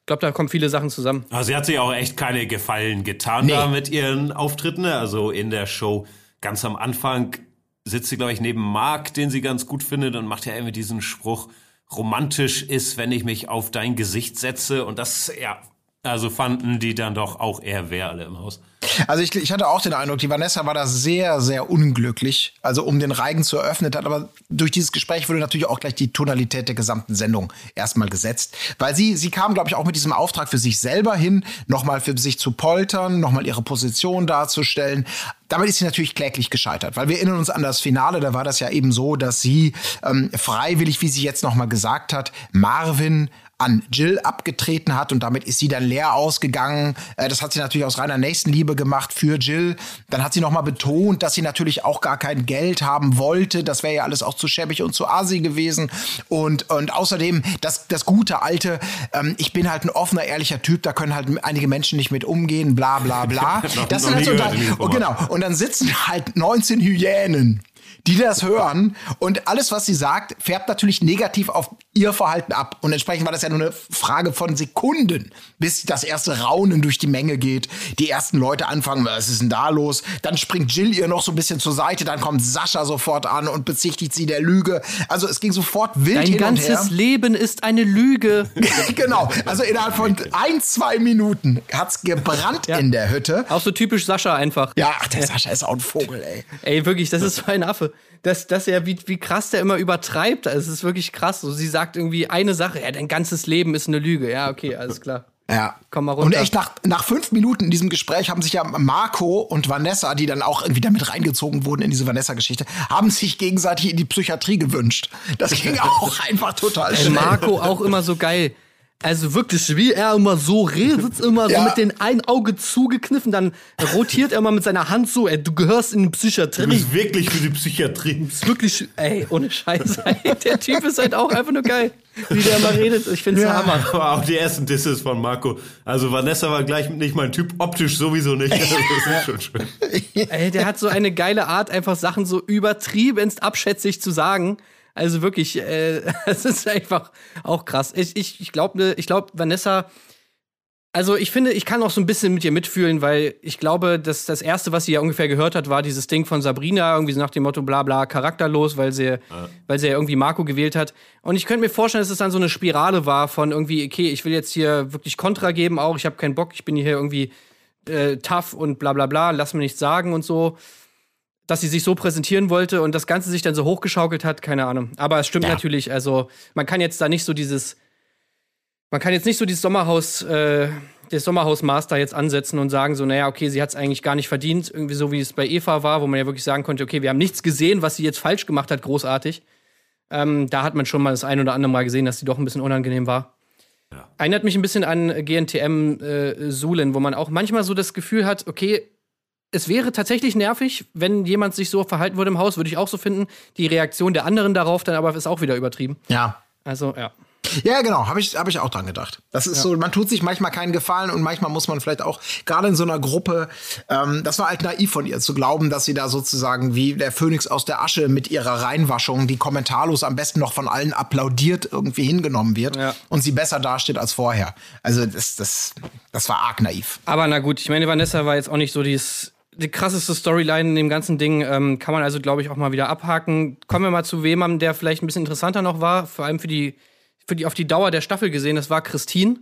Ich glaube, da kommen viele Sachen zusammen. Also sie hat sich auch echt keine Gefallen getan Nee. da mit ihren Auftritten. ne? Also in der Show ganz am Anfang sitzt sie, glaube ich, neben Mark, den sie ganz gut findet und macht ja immer diesen Spruch, romantisch ist, wenn ich mich auf dein Gesicht setze. Und das, ja, also fanden die dann doch auch eher wer alle im Haus. Also ich, ich hatte auch den Eindruck, die Vanessa war da sehr, sehr unglücklich. Also um den Reigen zu eröffnen, hat aber durch dieses Gespräch wurde natürlich auch gleich die Tonalität der gesamten Sendung erstmal gesetzt. Weil sie, sie kam, glaube ich, auch mit diesem Auftrag für sich selber hin, nochmal für sich zu poltern, nochmal ihre Position darzustellen. Damit ist sie natürlich kläglich gescheitert, weil wir erinnern uns an das Finale, da war das ja eben so, dass sie ähm, freiwillig, wie sie jetzt nochmal gesagt hat, Marvin an Jill abgetreten hat und damit ist sie dann leer ausgegangen. Äh, das hat sie natürlich aus reiner Nächstenliebe gemacht für Jill. Dann hat sie noch mal betont, dass sie natürlich auch gar kein Geld haben wollte. Das wäre ja alles auch zu schäbig und zu assi gewesen. Und, und außerdem das, das gute alte, ähm, ich bin halt ein offener, ehrlicher Typ, da können halt einige Menschen nicht mit umgehen, bla bla bla. Das sind halt so, gehört diesem und genau, und dann sitzen halt 19 Hyänen die das hören und alles, was sie sagt, färbt natürlich negativ auf ihr Verhalten ab. Und entsprechend war das ja nur eine Frage von Sekunden, bis das erste Raunen durch die Menge geht, die ersten Leute anfangen, was ist denn da los? Dann springt Jill ihr noch so ein bisschen zur Seite, dann kommt Sascha sofort an und bezichtigt sie der Lüge. Also es ging sofort wild Dein hin und her. ganzes Leben ist eine Lüge. genau, also innerhalb von ein, zwei Minuten hat's gebrannt in der Hütte. Auch so typisch Sascha einfach. Ja, ach, der Sascha ist auch ein Vogel, ey. Ey, wirklich, das ist so ein Affe. Das, das ja, wie, wie krass der immer übertreibt. Es ist wirklich krass. So, sie sagt irgendwie eine Sache, ja, dein ganzes Leben ist eine Lüge. Ja, okay, alles klar. Ja. Komm mal runter. Und echt nach, nach fünf Minuten in diesem Gespräch haben sich ja Marco und Vanessa, die dann auch irgendwie damit reingezogen wurden in diese Vanessa-Geschichte, haben sich gegenseitig in die Psychiatrie gewünscht. Das ging auch einfach total schnell. Marco auch immer so geil. Also wirklich, wie er immer so redet, immer Ja. so mit den ein Auge zugekniffen, dann rotiert er immer mit seiner Hand so, ey, du gehörst in die Du Psychiatrie. bist wirklich für die Psychiatrie. ist wirklich, ey, ohne Scheiß, ey, der Typ ist halt auch einfach nur geil, wie der immer redet. Ich find's der Hammer. Aber auch die ersten Disses von Marco. Also Vanessa war gleich nicht mein Typ, optisch sowieso nicht. Also das ist schon schön. Ey, der hat so eine geile Art, einfach Sachen so übertriebenst abschätzig zu sagen. Also wirklich, äh, es ist einfach auch krass. Ich, ich, ich glaube, ich glaub, Vanessa, also ich finde, ich kann auch so ein bisschen mit ihr mitfühlen, weil ich glaube, dass das Erste, was sie ja ungefähr gehört hat, war dieses Ding von Sabrina, irgendwie so nach dem Motto bla bla charakterlos, weil sie, weil sie ja irgendwie Marco gewählt hat. Und ich könnte mir vorstellen, dass es dann so eine Spirale war von irgendwie, okay, ich will jetzt hier wirklich Kontra geben auch, ich habe keinen Bock, ich bin hier irgendwie äh, tough und bla bla bla, lass mir nichts sagen und so dass sie sich so präsentieren wollte und das Ganze sich dann so hochgeschaukelt hat, keine Ahnung. Aber es stimmt Ja. natürlich, also man kann jetzt da nicht so dieses, man kann jetzt nicht so dieses Sommerhaus, äh, das Sommerhaus-Master jetzt ansetzen und sagen so, naja, okay, sie hat es eigentlich gar nicht verdient, irgendwie so wie es bei Eva war, wo man ja wirklich sagen konnte, okay, wir haben nichts gesehen, was sie jetzt falsch gemacht hat, großartig. Ähm, da hat man schon mal das ein oder andere Mal gesehen, dass sie doch ein bisschen unangenehm war. Erinnert mich ein bisschen an GNTM äh, Sulen, wo man auch manchmal so das Gefühl hat, okay, es wäre tatsächlich nervig, wenn jemand sich so verhalten würde im Haus, würde ich auch so finden. Die Reaktion der anderen darauf dann aber ist auch wieder übertrieben. Ja. Also, ja. Ja, genau, habe ich, hab ich auch dran gedacht. Das ist so, man tut sich manchmal keinen Gefallen und manchmal muss man vielleicht auch, gerade in so einer Gruppe, ähm, das war halt naiv von ihr zu glauben, dass sie da sozusagen wie der Phönix aus der Asche mit ihrer Reinwaschung, die kommentarlos am besten noch von allen applaudiert, irgendwie hingenommen wird Ja. und sie besser dasteht als vorher. Also das, das, das war arg naiv. Aber na gut, ich meine, Vanessa war jetzt auch nicht so dieses, die krasseste Storyline in dem ganzen Ding. Ähm, kann man also, glaube ich, auch mal wieder abhaken. Kommen wir mal zu wemandem, der vielleicht ein bisschen interessanter noch war, vor allem für die, für die auf die Dauer der Staffel gesehen, das war Christine.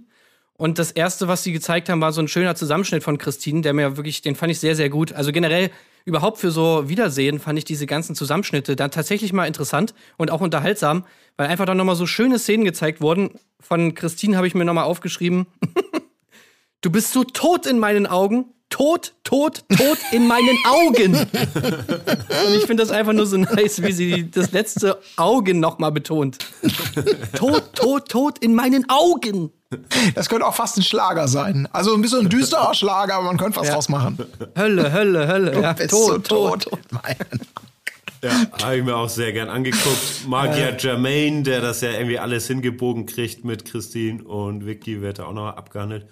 Und das erste, was sie gezeigt haben, war so ein schöner Zusammenschnitt von Christine, der mir wirklich, den fand ich sehr, sehr gut. Also generell überhaupt für so Wiedersehen fand ich diese ganzen Zusammenschnitte dann tatsächlich mal interessant und auch unterhaltsam, weil einfach dann nochmal so schöne Szenen gezeigt wurden. Von Christine habe ich mir nochmal aufgeschrieben. Du bist so tot in meinen Augen. Tot, tot, tot in meinen Augen. Und ich finde das einfach nur so nice, wie sie das letzte Augen nochmal betont. Tot, tot, tot in meinen Augen. Das könnte auch fast ein Schlager sein. Also ein bisschen ein düsterer Schlager, aber man könnte was Ja. draus machen. Hölle, Hölle, Hölle. Ja, Bist tot, so tot, tot. Meinen. Ja, habe ich mir auch sehr gern angeguckt. Mag ja Jermaine, der das ja irgendwie alles hingebogen kriegt mit Christine und Vicky wird da auch noch abgehandelt.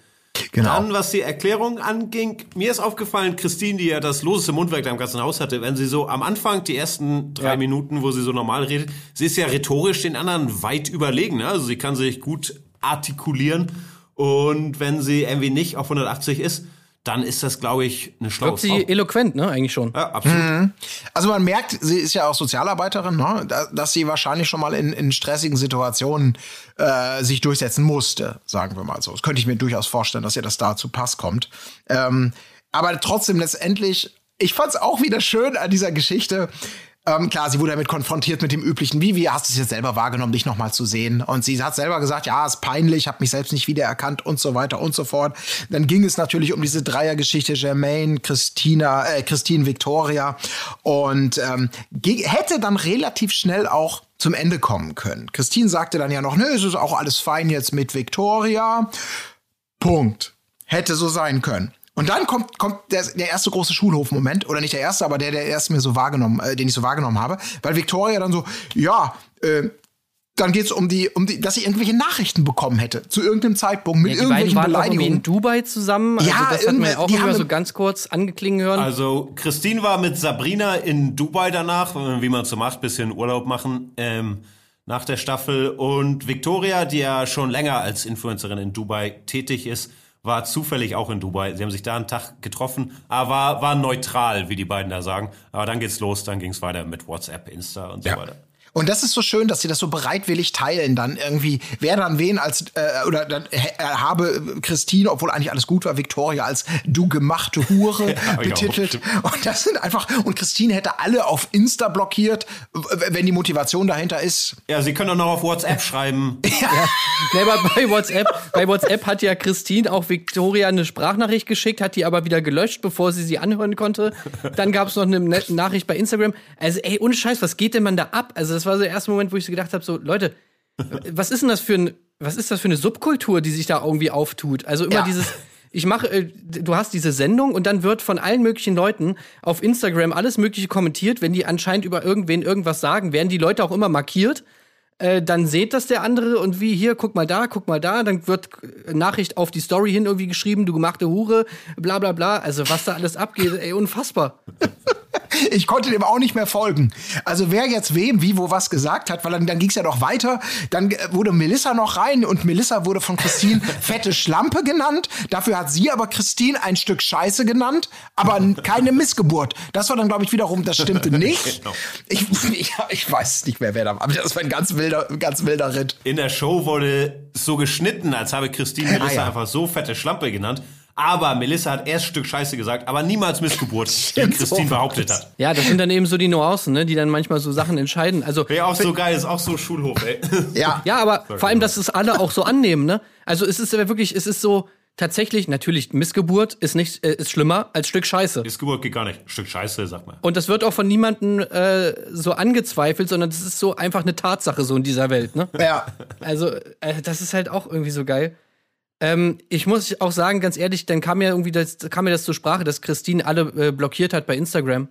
Genau. Dann, was die Erklärung anging, mir ist aufgefallen, Christine, die ja das loseste Mundwerk da im ganzen Haus hatte, wenn sie so am Anfang, die ersten drei Ja. Minuten, wo sie so normal redet, sie ist ja rhetorisch den anderen weit überlegen. Ne? Also sie kann sich gut artikulieren und wenn sie irgendwie nicht auf 180 ist, dann ist das, glaube ich, eine schlaue Wirkt sie Frau. eloquent, ne? Eigentlich schon. Ja, absolut. Also man merkt, sie ist ja auch Sozialarbeiterin, ne? da- dass sie wahrscheinlich schon mal in, in stressigen Situationen äh, sich durchsetzen musste, sagen wir mal so. Das könnte ich mir durchaus vorstellen, dass ihr das da zu Pass kommt. Ähm, aber trotzdem letztendlich, ich fand es auch wieder schön an dieser Geschichte. Ähm, klar, sie wurde damit konfrontiert mit dem üblichen, wie, wie hast du es jetzt selber wahrgenommen, dich nochmal zu sehen? Und sie hat selber gesagt, ja, ist peinlich, habe mich selbst nicht wiedererkannt und so weiter und so fort. Dann ging es natürlich um diese Dreiergeschichte Germaine, Christina, äh, Christine Victoria und ähm, hätte dann relativ schnell auch zum Ende kommen können. Christine sagte dann ja noch, nö, es ist auch alles fein jetzt mit Victoria. Punkt. Hätte so sein können. Und dann kommt, kommt der, der erste große Schulhof-Moment, oder nicht der erste, aber der, der erst mir so wahrgenommen, äh, den ich so wahrgenommen habe, weil Victoria dann so, ja, äh, dann geht's um die, um die, dass sie irgendwelche Nachrichten bekommen hätte zu irgendeinem Zeitpunkt mit Ja, die beiden irgendwelchen waren auch irgendwie in Beleidigungen. Dubai zusammen. Also Ja, das hat man ja auch immer so ganz kurz angeklingen hören. Also Christine war mit Sabrina in Dubai danach, wie man so macht, bisschen Urlaub machen ähm, nach der Staffel. Und Victoria, die ja schon länger als Influencerin in Dubai tätig ist, war zufällig auch in Dubai. Sie haben sich da einen Tag getroffen, aber war, war neutral, wie die beiden da sagen. Aber dann geht's los, dann ging's weiter mit WhatsApp, Insta und so Ja. weiter. Und das ist so schön, dass sie das so bereitwillig teilen, dann irgendwie, wer dann wen als, äh, oder dann äh, habe Christine, obwohl eigentlich alles gut war, Victoria als du gemachte Hure Ja, betitelt. und das sind einfach, und Christine hätte alle auf Insta blockiert, wenn die Motivation dahinter ist. Ja, Sie können doch noch auf WhatsApp schreiben. Nee, aber bei WhatsApp, bei WhatsApp hat ja Christine auch Victoria eine Sprachnachricht geschickt, hat die aber wieder gelöscht, bevor sie sie anhören konnte. Dann gab es noch eine Ne- Nachricht bei Instagram. Also, ey, ohne Scheiß, was geht denn man da ab? Also, das war so der erste Moment, wo ich so gedacht habe: so, Leute, was ist denn das für ein, was ist das für eine Subkultur, die sich da irgendwie auftut? Also immer Ja. dieses. Ich mache, äh, du hast diese Sendung und dann wird von allen möglichen Leuten auf Instagram alles Mögliche kommentiert. Wenn die anscheinend über irgendwen irgendwas sagen, werden die Leute auch immer markiert äh, dann seht das der andere und wie hier, guck mal da, guck mal da, dann wird äh, Nachricht auf die Story hin irgendwie geschrieben, du gemachte Hure, bla bla bla. Also was da alles abgeht, ey, unfassbar. Ich konnte dem auch nicht mehr folgen. Also wer jetzt wem, wie, wo was gesagt hat, weil dann, dann ging es ja noch weiter. Dann äh, wurde Melissa noch rein und Melissa wurde von Christine fette Schlampe genannt. Dafür hat sie aber Christine ein Stück Scheiße genannt, aber keine Missgeburt. Das war dann, glaube ich, wiederum, das stimmte nicht. Genau. Ich, ich, ich weiß nicht mehr, wer da war. Aber das war ein ganz wilder, ganz wilder Ritt. In der Show wurde so geschnitten, als habe Christine Melissa Ah, ja. einfach so fette Schlampe genannt. Aber Melissa hat erst Stück Scheiße gesagt, aber niemals Missgeburt, wie Christine so behauptet hat. Ja, das sind dann eben so die Nuancen, ne, die dann manchmal so Sachen entscheiden. Also Wäre auch so geil, ist auch so Schulhof, ey. Ja. ja, aber vor allem, dass es alle auch so annehmen, ne? Also es ist ja wirklich, es ist so tatsächlich natürlich Missgeburt ist nicht äh, ist schlimmer als Stück Scheiße. Missgeburt geht gar nicht. Stück Scheiße, sag mal. Und das wird auch von niemandem äh, so angezweifelt, sondern das ist so einfach eine Tatsache so in dieser Welt, ne? Ja. Also, äh, das ist halt auch irgendwie so geil. Ähm, ich muss auch sagen, ganz ehrlich, dann kam ja irgendwie das, kam mir das zur Sprache, dass Christine alle äh, blockiert hat bei Instagram.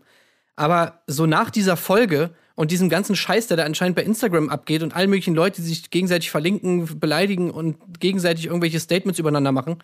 Aber so nach dieser Folge und diesem ganzen Scheiß, der da anscheinend bei Instagram abgeht und allen möglichen Leuten, die sich gegenseitig verlinken, beleidigen und gegenseitig irgendwelche Statements übereinander machen,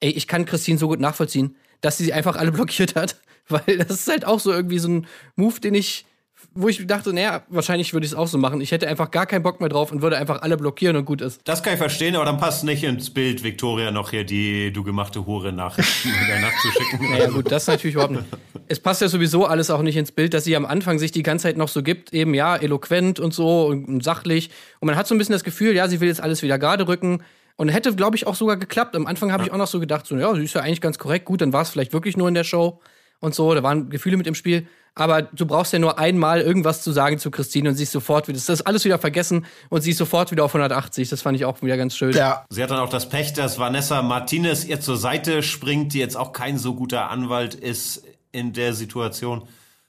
ey, ich kann Christine so gut nachvollziehen, dass sie sie einfach alle blockiert hat. Weil das ist halt auch so irgendwie so ein Move, den ich, wo ich dachte, naja, wahrscheinlich würde ich es auch so machen. Ich hätte einfach gar keinen Bock mehr drauf und würde einfach alle blockieren und gut ist. Das kann ich verstehen, aber dann passt nicht ins Bild, Victoria noch hier die du gemachte Hure nach in der Nacht zu schicken. Naja, gut, das natürlich überhaupt nicht. Es passt ja sowieso alles auch nicht ins Bild, dass sie am Anfang sich die ganze Zeit noch so gibt, eben ja, eloquent und so und, und sachlich. Und man hat so ein bisschen das Gefühl, ja, sie will jetzt alles wieder gerade rücken. Und hätte, glaube ich, auch sogar geklappt. Am Anfang habe ich auch noch so gedacht, so, ja, sie ist ja eigentlich ganz korrekt, gut, dann war es vielleicht wirklich nur in der Show und so, da waren Gefühle mit im Spiel. Aber du brauchst ja nur einmal irgendwas zu sagen zu Christine und sie ist sofort wieder, das ist alles wieder vergessen und sie ist sofort wieder auf 180. Das fand ich auch wieder ganz schön. Ja. Sie hat dann auch das Pech, dass Vanessa Martinez ihr zur Seite springt, die jetzt auch kein so guter Anwalt ist in der Situation.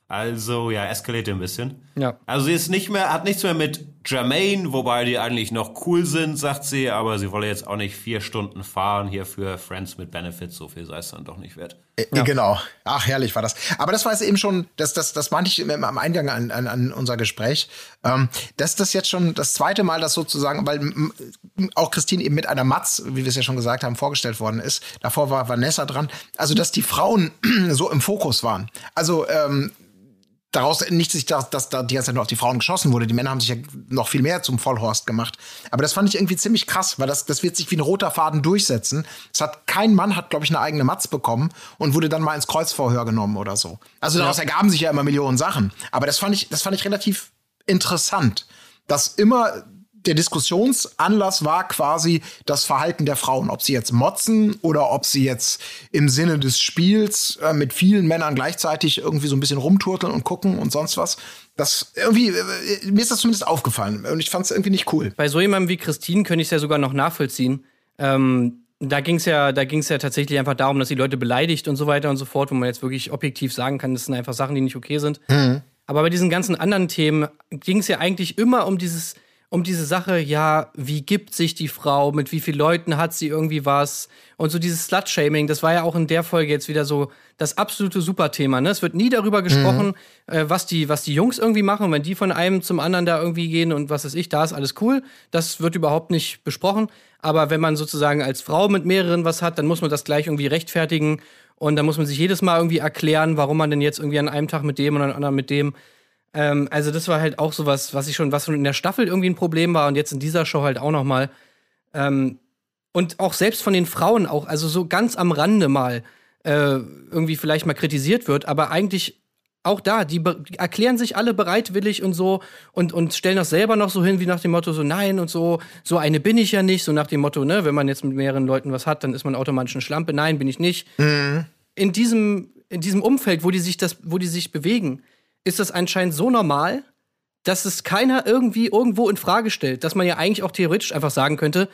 Also, ja, eskaliert ein bisschen. Ja. Also, sie ist nicht mehr, hat nichts mehr mit Jermaine, wobei die eigentlich noch cool sind, sagt sie, aber sie wolle jetzt auch nicht vier Stunden fahren hier für Friends mit Benefits. So viel sei es dann doch nicht wert. Äh, Genau. Ach, herrlich war das. Aber das war jetzt eben schon, das, das, das meinte ich am Eingang an, an, an unser Gespräch, ähm, dass das jetzt schon das zweite Mal, dass sozusagen, weil auch Christine eben mit einer Matz, wie wir es ja schon gesagt haben, vorgestellt worden ist. Davor war Vanessa dran. Also, dass die Frauen so im Fokus waren. Also, ähm, daraus nicht sich, dass, dass da die ganze Zeit nur auf die Frauen geschossen wurde. Die Männer haben sich ja noch viel mehr zum Vollhorst gemacht. Aber das fand ich irgendwie ziemlich krass, weil das, das wird sich wie ein roter Faden durchsetzen. Es hat kein Mann hat, glaube ich, eine eigene Matz bekommen und wurde dann mal ins Kreuzvorhör genommen oder so. Also daraus ergaben sich ja immer Millionen Sachen. Aber das fand ich, das fand ich relativ interessant, dass immer der Diskussionsanlass war quasi das Verhalten der Frauen, ob sie jetzt motzen oder ob sie jetzt im Sinne des Spiels äh, mit vielen Männern gleichzeitig irgendwie so ein bisschen rumturteln und gucken und sonst was. Das irgendwie, äh, mir ist das zumindest aufgefallen und ich fand es irgendwie nicht cool. bei so jemandem wie Christine könnte ich es ja sogar noch nachvollziehen. Ähm, da ging es ja, da ging's ja tatsächlich einfach darum, dass sie Leute beleidigt und so weiter und so fort, wo man jetzt wirklich objektiv sagen kann, das sind einfach Sachen, die nicht okay sind. Aber bei diesen ganzen anderen Themen ging es ja eigentlich immer um dieses, um diese Sache, ja, wie gibt sich die Frau, mit wie vielen Leuten hat sie irgendwie was und so dieses Slut-Shaming, das war ja auch in der Folge jetzt wieder so das absolute Superthema. Ne? Es wird nie darüber gesprochen, äh, was, die, was die Jungs irgendwie machen. Wenn die von einem zum anderen da irgendwie gehen und was weiß ich, da ist alles cool. Das wird überhaupt nicht besprochen. Aber wenn man sozusagen als Frau mit mehreren was hat, dann muss man das gleich irgendwie rechtfertigen. Und dann muss man sich jedes Mal irgendwie erklären, warum man denn jetzt irgendwie an einem Tag mit dem und an einem anderen mit dem. Ähm, also das war halt auch sowas, was ich schon, was schon in der Staffel irgendwie ein Problem war und jetzt in dieser Show halt auch noch mal. Ähm, und auch selbst von den Frauen auch, also so ganz am Rande mal äh, irgendwie vielleicht mal kritisiert wird, aber eigentlich auch da, die, die, erklären sich alle bereitwillig und so und, und stellen das selber noch so hin, wie nach dem Motto, so nein und so, so eine bin ich ja nicht, so nach dem Motto, ne, wenn man jetzt mit mehreren Leuten was hat, dann ist man automatisch eine Schlampe. Nein, bin ich nicht. Mhm. In diesem, in diesem Umfeld, wo die sich das, wo die sich bewegen, ist das anscheinend so normal, dass es keiner irgendwie irgendwo in Frage stellt, dass man ja eigentlich auch theoretisch einfach sagen könnte,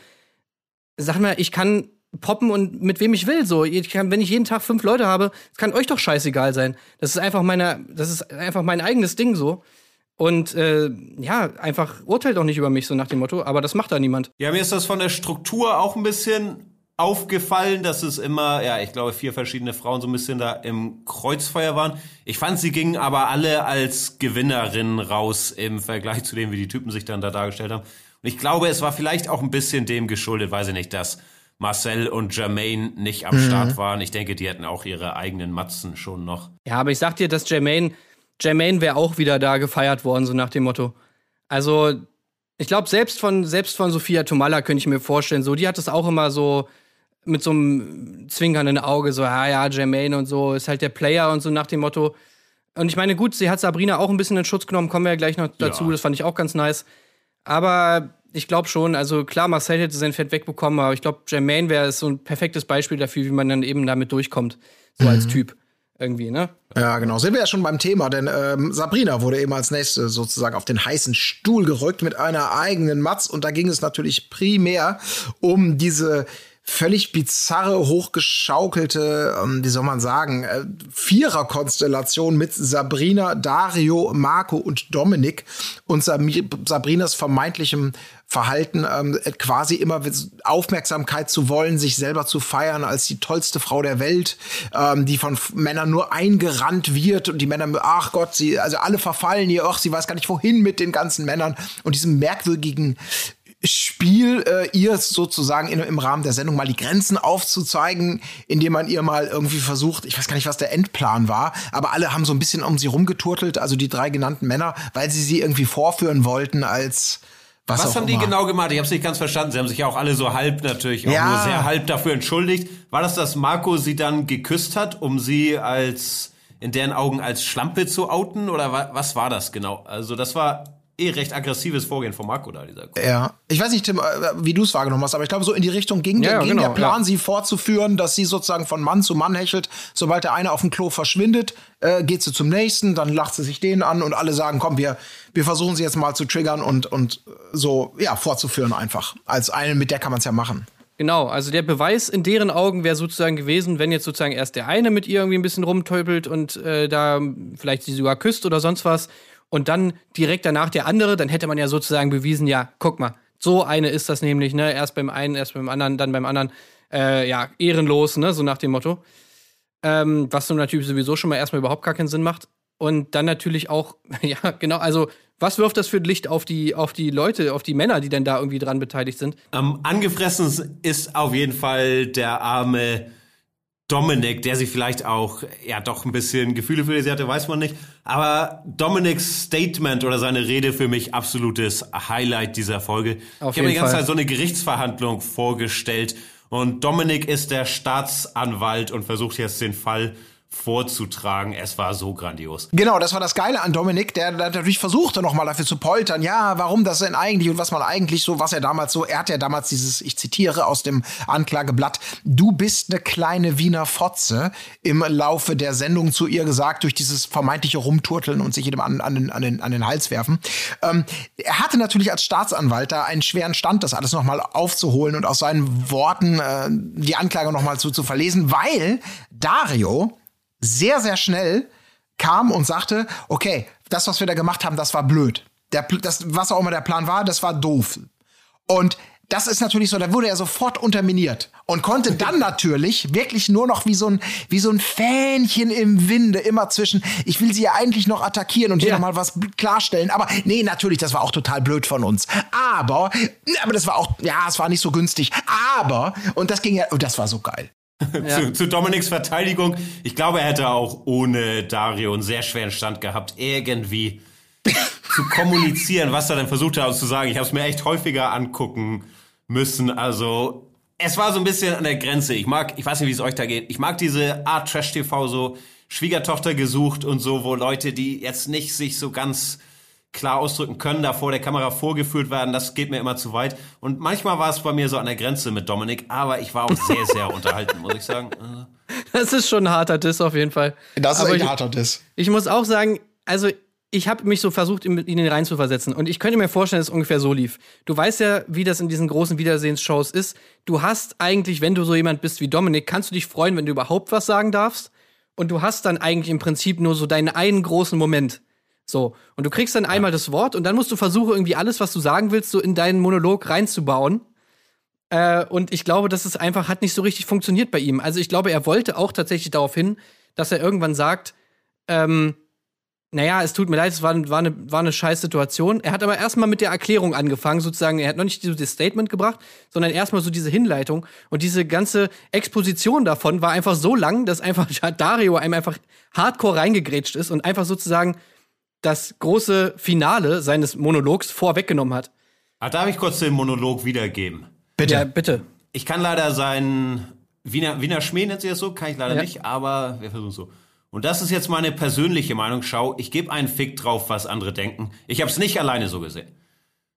sag mal, ich kann poppen und mit wem ich will. So, ich kann, wenn ich jeden Tag fünf Leute habe, kann euch doch scheißegal sein. Das ist einfach meine, das ist einfach mein eigenes Ding so. Und äh, ja, einfach urteilt doch nicht über mich so nach dem Motto, aber das macht da niemand. Ja, mir ist das von der Struktur auch ein bisschen aufgefallen, dass es immer, ja, ich glaube, vier verschiedene Frauen so ein bisschen da im Kreuzfeuer waren. Ich fand, sie gingen aber alle als Gewinnerinnen raus im Vergleich zu dem, wie die Typen sich dann da dargestellt haben. Und ich glaube, es war vielleicht auch ein bisschen dem geschuldet, weiß ich nicht, dass Marcel und Jermaine nicht am mhm. Start waren. Ich denke, die hätten auch ihre eigenen Matzen schon noch. Ja, aber ich sag dir, dass Jermaine, Jermaine wäre auch wieder da gefeiert worden, so nach dem Motto. Also, ich glaube, selbst von, selbst von Sophia Tomala könnte ich mir vorstellen, so, die hat es auch immer so mit so einem zwinkernden Auge, so, ja, ja, Jermaine und so, ist halt der Player und so nach dem Motto. Und ich meine, gut, sie hat Sabrina auch ein bisschen in Schutz genommen, kommen wir ja gleich noch dazu, ja. das fand ich auch ganz nice. Aber ich glaube schon, also klar, Marcel hätte sein Fett wegbekommen, aber ich glaube, Jermaine wäre so ein perfektes Beispiel dafür, wie man dann eben damit durchkommt, so mhm. als Typ irgendwie, ne? Ja, genau. Sind wir ja schon beim Thema, denn ähm, Sabrina wurde eben als nächste sozusagen auf den heißen Stuhl gerückt mit einer eigenen Matz und da ging es natürlich primär um diese völlig bizarre, hochgeschaukelte, ähm, wie soll man sagen, äh, Vierer-Konstellation mit Sabrina, Dario, Marco und Dominik und Sabrinas vermeintlichem Verhalten, ähm, quasi immer Aufmerksamkeit zu wollen, sich selber zu feiern als die tollste Frau der Welt, ähm, die von Männern nur eingerannt wird und die Männer, ach Gott, sie, also alle verfallen ihr, ach, sie weiß gar nicht wohin mit den ganzen Männern und diesem merkwürdigen Spiel, äh, ihr sozusagen in, im Rahmen der Sendung mal die Grenzen aufzuzeigen, indem man ihr mal irgendwie versucht, ich weiß gar nicht, was der Endplan war, aber alle haben so ein bisschen um sie rumgeturtelt, also die drei genannten Männer, weil sie sie irgendwie vorführen wollten als was, was haben die genau gemacht? Ich habe es nicht ganz verstanden. Sie haben sich ja auch alle so halb natürlich, auch ja. nur sehr halb dafür entschuldigt. War das, dass Marco sie dann geküsst hat, um sie als in deren Augen als Schlampe zu outen? Oder was war das genau? Also das war eh recht aggressives Vorgehen von Marco da, dieser Kurs. Ja. Ich weiß nicht, Tim, äh, wie du es wahrgenommen hast, aber ich glaube, so in die Richtung ging, ja, der, ging genau, der Plan, ja. sie fortzuführen, dass sie sozusagen von Mann zu Mann hechelt. Sobald der eine auf dem Klo verschwindet, äh, geht sie zum nächsten, dann lacht sie sich den an und alle sagen, komm, wir, wir versuchen sie jetzt mal zu triggern und, und so, ja, fortzuführen einfach. Als eine, mit der kann man es ja machen. Genau, also der Beweis in deren Augen wäre sozusagen gewesen, wenn jetzt sozusagen erst der eine mit ihr irgendwie ein bisschen rumtäubelt und äh, da vielleicht sie sogar küsst oder sonst was und dann direkt danach der andere, dann hätte man ja sozusagen bewiesen, ja, guck mal, so eine ist das nämlich, ne? Erst beim einen, erst beim anderen, dann beim anderen, äh, ja, ehrenlos, ne? So nach dem Motto. Ähm, was so natürlich sowieso schon mal erstmal überhaupt gar keinen Sinn macht. Und dann natürlich auch, ja, genau, also was wirft das für Licht auf die, auf die Leute, auf die Männer, die denn da irgendwie dran beteiligt sind? Am angefressen ist auf jeden Fall der arme Dominik, der sich vielleicht auch ja doch ein bisschen Gefühle für sie hatte, weiß man nicht. Aber Dominiks Statement oder seine Rede für mich absolutes Highlight dieser Folge. Auf ich habe mir die ganze Fall. Zeit so eine Gerichtsverhandlung vorgestellt und Dominik ist der Staatsanwalt und versucht jetzt den Fall vorzutragen. Es war so grandios. Genau, das war das Geile an Dominik, der natürlich versuchte nochmal dafür zu poltern, ja, warum das denn eigentlich und was man eigentlich so, was er damals so, er hat ja damals dieses, ich zitiere aus dem Anklageblatt, du bist eine kleine Wiener Fotze im Laufe der Sendung zu ihr gesagt, durch dieses vermeintliche Rumturteln und sich jedem an, an, den, an, den, an den Hals werfen. Ähm, er hatte natürlich als Staatsanwalt da einen schweren Stand, das alles nochmal aufzuholen und aus seinen Worten äh, die Anklage nochmal zu, zu verlesen, weil Dario sehr, sehr schnell kam und sagte, okay, das, was wir da gemacht haben, das war blöd. Der, das, was auch immer der Plan war, das war doof. Und das ist natürlich so, da wurde er sofort unterminiert und konnte dann natürlich wirklich nur noch wie so ein wie so ein Fähnchen im Winde immer zwischen ich will sie ja eigentlich noch attackieren und hier ja. noch mal was klarstellen, aber nee, natürlich, das war auch total blöd von uns. Aber aber das war auch ja, es war nicht so günstig, aber und das ging ja und das war so geil. Ja. zu, zu Dominiks Verteidigung. Ich glaube, er hätte auch ohne Dario einen sehr schweren Stand gehabt, irgendwie zu kommunizieren, was er dann versucht hat zu sagen. Ich habe es mir echt häufiger angucken müssen. Also es war so ein bisschen an der Grenze. Ich mag, ich weiß nicht, wie es euch da geht. Ich mag diese Art Trash TV so Schwiegertochter gesucht und so, wo Leute, die jetzt nicht sich so ganz klar ausdrücken können, da vor der Kamera vorgeführt werden, das geht mir immer zu weit. Und manchmal war es bei mir so an der Grenze mit Dominik, aber ich war auch sehr, sehr unterhalten, muss ich sagen. Das ist schon ein harter Diss auf jeden Fall. Das ist Aber ein ich- harter Diss. Ich muss auch sagen, also ich habe mich so versucht, in in ihn reinzuversetzen. Und ich könnte mir vorstellen, dass es ungefähr so lief. Du weißt ja, wie das in diesen großen Wiedersehensshows ist. Du hast eigentlich, wenn du so jemand bist wie Dominik, kannst du dich freuen, wenn du überhaupt was sagen darfst. Und du hast dann eigentlich im Prinzip nur so deinen einen großen Moment. So. Und du kriegst dann einmal das Wort und dann musst du versuchen, irgendwie alles, was du sagen willst, so in deinen Monolog reinzubauen. Äh, und ich glaube, dass es einfach hat nicht so richtig funktioniert bei ihm. Also ich glaube, er wollte auch tatsächlich darauf hin, dass er irgendwann sagt, ähm, naja, es tut mir leid, es war, war, eine, war eine scheiß Situation. Er hat aber erstmal mit der Erklärung angefangen, sozusagen. Er hat noch nicht so das Statement gebracht, sondern erstmal so diese Hinleitung. Und diese ganze Exposition davon war einfach so lang, dass einfach Dario einem einfach hardcore reingegrätscht ist und einfach sozusagen das große Finale seines Monologs vorweggenommen hat. Ah, darf ich kurz den Monolog wiedergeben? Bitte. Ja, bitte. Ich kann leider seinen Wiener, Wiener Schmäh nennt sie das so, kann ich leider Ja. nicht, aber wir versuchen so. Und das ist jetzt meine persönliche Meinung. Schau, ich gebe einen Fick drauf, was andere denken. Ich habe es nicht alleine so gesehen.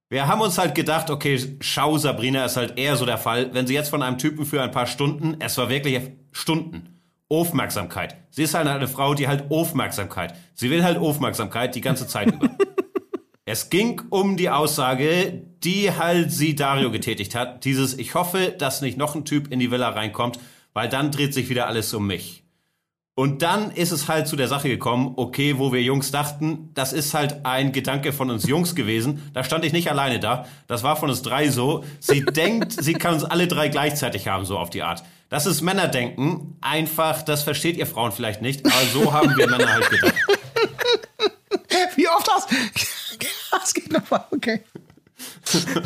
Wir haben uns halt gedacht, okay, schau, Sabrina ist halt eher so der Fall, wenn sie jetzt von einem Typen für ein paar Stunden, es war wirklich Stunden, Aufmerksamkeit. Sie ist halt eine Frau, die halt Aufmerksamkeit. Sie will halt Aufmerksamkeit die ganze Zeit über. Es ging um die Aussage, die halt sie Dario getätigt hat. Dieses, ich hoffe, dass nicht noch ein Typ in die Villa reinkommt, weil dann dreht sich wieder alles um mich. Und dann ist es halt zu der Sache gekommen, okay, wo wir Jungs dachten, das ist halt ein Gedanke von uns Jungs gewesen. Da stand ich nicht alleine da. Das war von uns drei so. Sie denkt, sie kann uns alle drei gleichzeitig haben, so auf die Art. Das ist Männerdenken. Einfach, das versteht ihr Frauen vielleicht nicht, aber so haben wir Männer halt gedacht. Wie oft hast Das geht nochmal, okay.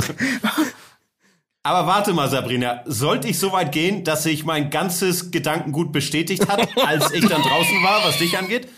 Aber warte mal, Sabrina, sollte ich so weit gehen, dass sich mein ganzes Gedankengut bestätigt hat, als ich dann draußen war, was dich angeht?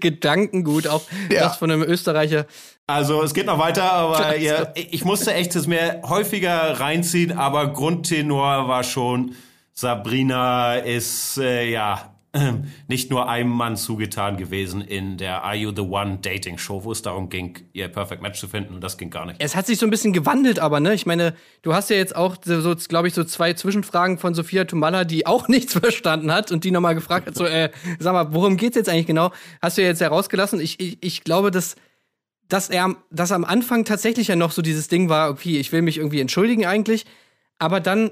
Gedankengut, auch Ja. das von einem Österreicher. Also es geht noch weiter, aber ja, ich musste echt es mir häufiger reinziehen, aber Grundtenor war schon, Sabrina ist äh, ja nicht nur einem Mann zugetan gewesen in der Are You the One Dating Show, wo es darum ging, ihr Perfect Match zu finden und das ging gar nicht. Es hat sich so ein bisschen gewandelt, aber ne, ich meine, du hast ja jetzt auch so, so glaube ich, so zwei Zwischenfragen von Sophia Tumala, die auch nichts verstanden hat und die nochmal gefragt hat, so, äh, sag mal, worum geht's jetzt eigentlich genau? Hast du ja jetzt herausgelassen. Ich, ich, ich glaube, dass, dass er, dass am Anfang tatsächlich ja noch so dieses Ding war, okay, ich will mich irgendwie entschuldigen eigentlich, aber dann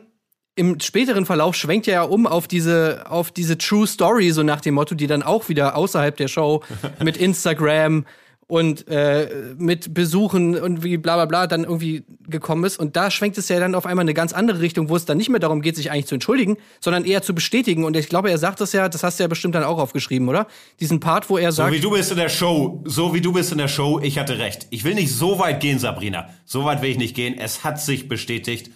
im späteren Verlauf schwenkt er ja um auf diese, auf diese True Story, so nach dem Motto, die dann auch wieder außerhalb der Show mit Instagram und äh, mit Besuchen und wie bla bla bla dann irgendwie gekommen ist. Und da schwenkt es ja dann auf einmal eine ganz andere Richtung, wo es dann nicht mehr darum geht, sich eigentlich zu entschuldigen, sondern eher zu bestätigen. Und ich glaube, er sagt das ja, das hast du ja bestimmt dann auch aufgeschrieben, oder? Diesen Part, wo er So sagt. wie du bist in der Show, so wie du bist in der Show, ich hatte recht. Ich will nicht so weit gehen, Sabrina. So weit will ich nicht gehen. Es hat sich bestätigt.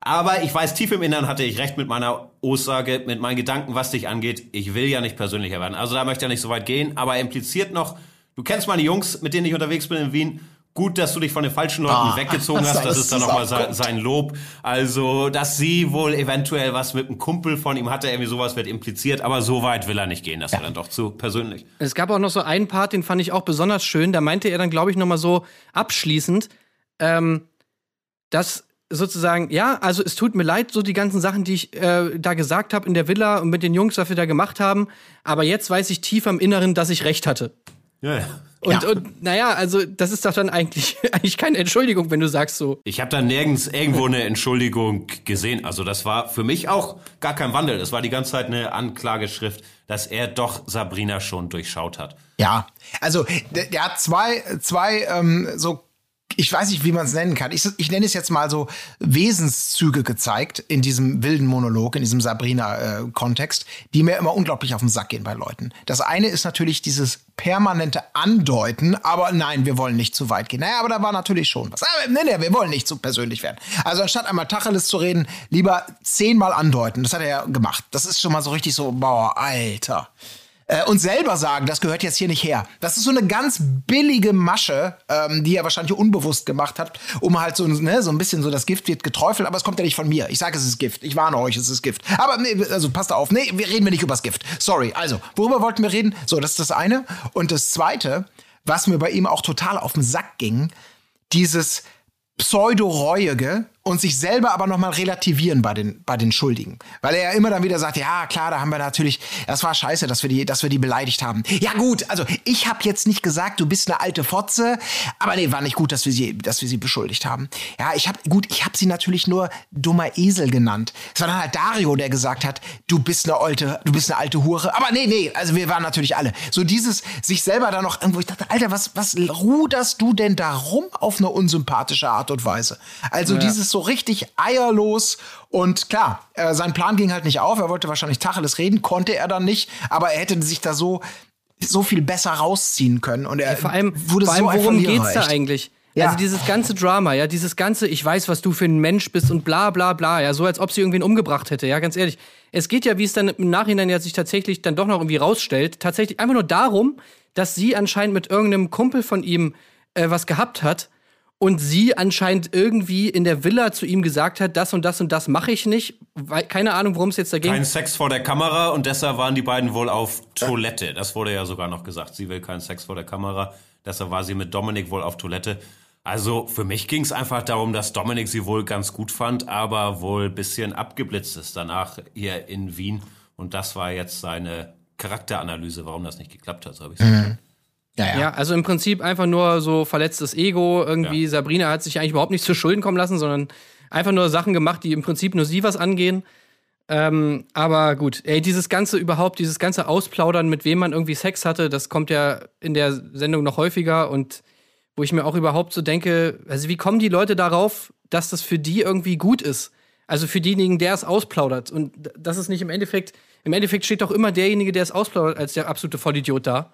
Aber ich weiß, tief im Innern hatte ich recht mit meiner Aussage, mit meinen Gedanken, was dich angeht. Ich will ja nicht persönlicher werden. Also da möchte ich ja nicht so weit gehen. Aber er impliziert noch, du kennst meine Jungs, mit denen ich unterwegs bin in Wien. Gut, dass du dich von den falschen Leuten Ah, weggezogen hast. Das ist dann nochmal sein, Lob. Also, dass sie wohl eventuell was mit einem Kumpel von ihm hatte, irgendwie sowas wird impliziert. Aber so weit will er nicht gehen. Das wäre dann doch zu persönlich. Es gab auch noch so einen Part, den fand ich auch besonders schön. Da meinte er dann, glaube ich, noch mal so abschließend, ähm, dass sozusagen, ja, also es tut mir leid, so die ganzen Sachen, die ich äh, da gesagt habe in der Villa und mit den Jungs, was wir da gemacht haben. Aber jetzt weiß ich tief am Inneren, dass ich recht hatte. Ja, ja. Und, Ja. und naja, also das ist doch dann eigentlich, eigentlich keine Entschuldigung, wenn du sagst so. Ich habe da nirgends irgendwo eine Entschuldigung gesehen. Also das war für mich auch gar kein Wandel. Das war die ganze Zeit eine Anklageschrift, dass er doch Sabrina schon durchschaut hat. Ja, also der, der hat zwei, zwei ähm, so, ich weiß nicht, wie man es nennen kann. Ich, ich nenne es jetzt mal so Wesenszüge gezeigt in diesem wilden Monolog, in diesem Sabrina-Kontext, die mir immer unglaublich auf den Sack gehen bei Leuten. Das eine ist natürlich dieses permanente Andeuten, aber nein, wir wollen nicht zu weit gehen. Naja, aber da war natürlich schon was. Aber nee, nee, wir wollen nicht zu persönlich werden. Also anstatt einmal Tacheles zu reden, lieber zehnmal andeuten. Das hat er ja gemacht. Das ist schon mal so richtig so, boah, Alter. Äh, und selber sagen, das gehört jetzt hier nicht her. Das ist so eine ganz billige Masche, ähm, die er wahrscheinlich unbewusst gemacht hat, um halt so, ne, so ein bisschen so, das Gift wird geträufelt, aber es kommt ja nicht von mir. Ich sage, es ist Gift. Ich warne euch, es ist Gift. Aber nee, also passt auf, nee, wir reden wir nicht übers Gift. Sorry. Also, worüber wollten wir reden? So, das ist das eine. Und das zweite, was mir bei ihm auch total auf den Sack ging, dieses Pseudo-Reuige und sich selber aber nochmal relativieren bei den, bei den Schuldigen. Weil er ja immer dann wieder sagt, ja klar, da haben wir natürlich, das war scheiße, dass wir die, dass wir die beleidigt haben. Ja gut, also ich habe jetzt nicht gesagt, du bist eine alte Fotze, aber nee, war nicht gut, dass wir sie, dass wir sie beschuldigt haben. Ja, ich habe, gut, ich habe sie natürlich nur dummer Esel genannt. Es war dann halt Dario, der gesagt hat, du bist eine alte, du bist eine alte Hure. Aber nee, nee, also wir waren natürlich alle. So dieses, sich selber da noch irgendwo, ich dachte, Alter, was, was ruderst du denn da rum auf eine unsympathische Art und Weise? Also Ja. dieses so richtig eierlos und klar, äh, sein Plan ging halt nicht auf. Er wollte wahrscheinlich Tacheles reden, konnte er dann nicht, aber er hätte sich da so so viel besser rausziehen können und er Vor allem, wurde vor allem so worum geht's da eigentlich? Ja. Also dieses ganze Drama, ja, dieses ganze, ich weiß, was du für ein Mensch bist und bla bla bla, ja, so als ob sie irgendwen umgebracht hätte, ja, ganz ehrlich. Es geht ja, wie es dann im Nachhinein ja sich tatsächlich dann doch noch irgendwie rausstellt, tatsächlich einfach nur darum, dass sie anscheinend mit irgendeinem Kumpel von ihm äh, was gehabt hat und sie anscheinend irgendwie in der Villa zu ihm gesagt hat, das und das und das mache ich nicht, weil, keine Ahnung, worum es jetzt da ging. Kein Sex vor der Kamera und deshalb waren die beiden wohl auf Toilette. Das wurde ja sogar noch gesagt. Sie will keinen Sex vor der Kamera. Deshalb war sie mit Dominik wohl auf Toilette. Also für mich ging es einfach darum, dass Dominik sie wohl ganz gut fand, aber wohl ein bisschen abgeblitzt ist danach hier in Wien. Und das war jetzt seine Charakteranalyse, warum das nicht geklappt hat, so habe ich ja, ja. Ja, also im Prinzip einfach nur so verletztes Ego. Irgendwie, Ja. Sabrina hat sich eigentlich überhaupt nicht zu Schulden kommen lassen, sondern einfach nur Sachen gemacht, die im Prinzip nur sie was angehen. Ähm, aber gut, ey, dieses ganze überhaupt, dieses ganze Ausplaudern, mit wem man irgendwie Sex hatte, das kommt ja in der Sendung noch häufiger und wo ich mir auch überhaupt so denke, also wie kommen die Leute darauf, dass das für die irgendwie gut ist? Also für diejenigen, der es ausplaudert. Und das ist nicht im Endeffekt, im Endeffekt steht doch immer derjenige, der es ausplaudert, als der absolute Vollidiot da.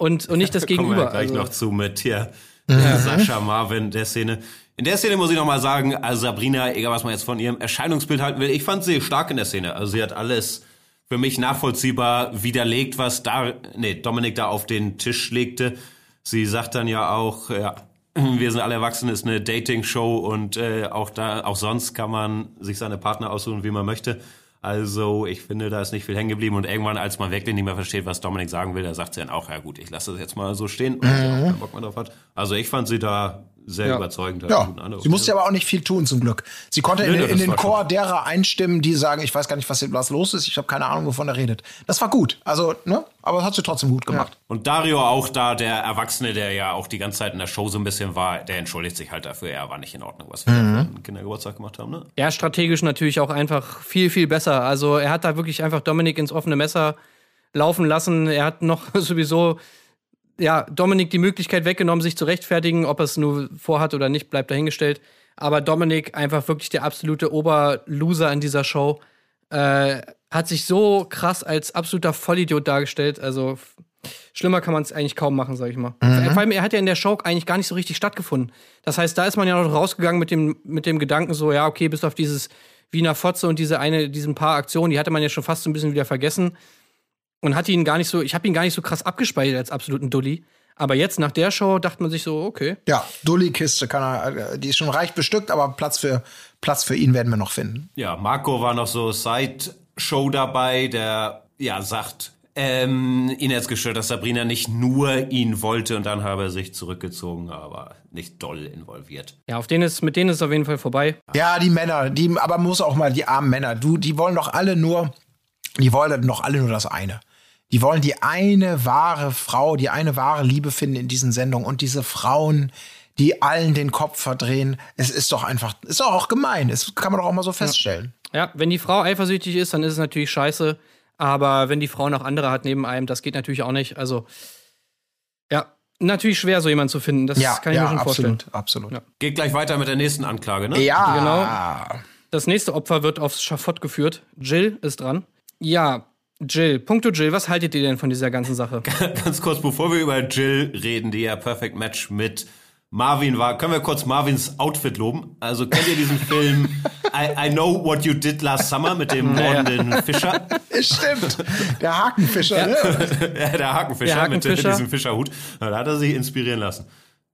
Und, und nicht das Kommen wir Gegenüber. ja gleich Also- noch zu mit hier Sascha Marvin, der Szene. In der Szene muss ich noch mal sagen, also Sabrina, egal was man jetzt von ihrem Erscheinungsbild halten will, ich fand sie stark in der Szene. Also sie hat alles für mich nachvollziehbar widerlegt, was da, nee, Dominik da auf den Tisch legte. Sie sagt dann ja auch, ja, wir sind alle erwachsen, ist eine Dating-Show und äh, auch da, auch sonst kann man sich seine Partner aussuchen, wie man möchte. Also ich finde, da ist nicht viel hängen geblieben. Und irgendwann, als man wirklich nicht mehr versteht, was Dominik sagen will, da sagt sie dann auch, ja gut, ich lasse das jetzt mal so stehen, weil sie auch keinen Bock mehr drauf hat. Also ich fand sie da sehr Ja. überzeugend. hat Ja, sie musste aber auch nicht viel tun, zum Glück. Sie konnte in, Nö, nö, in das den Chor schon- derer einstimmen, die sagen, ich weiß gar nicht, was, was los ist, ich habe keine Ahnung, wovon er redet. Das war gut. Also, ne? Aber das hat sie trotzdem gut gemacht. Und Dario auch da, der Erwachsene, der ja auch die ganze Zeit in der Show so ein bisschen war, der entschuldigt sich halt dafür, er war nicht in Ordnung, was wir Mhm. Kindergeburtstag gemacht haben, ne? Ja, strategisch natürlich auch einfach viel, viel besser. Also er hat da wirklich einfach Dominik ins offene Messer laufen lassen. Er hat noch sowieso, ja, Dominik die Möglichkeit weggenommen, sich zu rechtfertigen. Ob er es nur vorhat oder nicht, bleibt dahingestellt. Aber Dominik, einfach wirklich der absolute Oberloser in dieser Show, äh, hat sich so krass als absoluter Vollidiot dargestellt. Also schlimmer kann man es eigentlich kaum machen, sag ich mal. Vor allem, er hat ja in der Show eigentlich gar nicht so richtig stattgefunden. Das heißt, da ist man ja noch rausgegangen mit dem, mit dem Gedanken so, ja, okay, bis auf dieses Wiener Fotze und diese eine, diesen paar Aktionen, die hatte man ja schon fast so ein bisschen wieder vergessen. Und hat ihn gar nicht so, ich habe ihn gar nicht so krass abgespeichert als absoluten Dulli. Aber jetzt nach der Show dachte man sich so, okay. Ja, Dulli-Kiste kann er, äh, die ist schon reich bestückt, aber Platz für, Platz für ihn werden wir noch finden. Ja, Marco war noch so Side-Show dabei, der ja sagt, ähm, ihn hat's gestört, dass Sabrina nicht nur ihn wollte und dann habe er sich zurückgezogen, aber nicht doll involviert. Ja, auf den ist, mit denen ist es auf jeden Fall vorbei. Ja, die Männer, die, aber man muss auch mal die armen Männer, du, die wollen doch alle nur, die wollen doch alle nur das eine. Die wollen die eine wahre Frau, die eine wahre Liebe finden in diesen Sendungen und diese Frauen, die allen den Kopf verdrehen. Es ist doch einfach, ist doch auch gemein. Das kann man doch auch mal so feststellen. Ja, wenn die Frau eifersüchtig ist, dann ist es natürlich scheiße. Aber wenn die Frau noch andere hat neben einem, das geht natürlich auch nicht. Also, ja, natürlich schwer, so jemanden zu finden. Das Ja, kann ich ja, mir schon vorstellen. absolut, absolut. Ja. Geht gleich weiter mit der nächsten Anklage, ne? Ja, Genau. Das nächste Opfer wird aufs Schafott geführt. Jill ist dran. Ja, Jill. Punkto Jill, was haltet ihr denn von dieser ganzen Sache? Ganz kurz, bevor wir über Jill reden, die ja Perfect Match mit Marvin war, können wir kurz Marvins Outfit loben? Also kennt ihr diesen Film I, I Know What You Did Last Summer mit dem mordenden Fischer? Stimmt. Der Hakenfischer, ne? Ja, der Hakenfischer, Der mit Hakenfischer. diesem Fischerhut. Da hat er sich inspirieren lassen.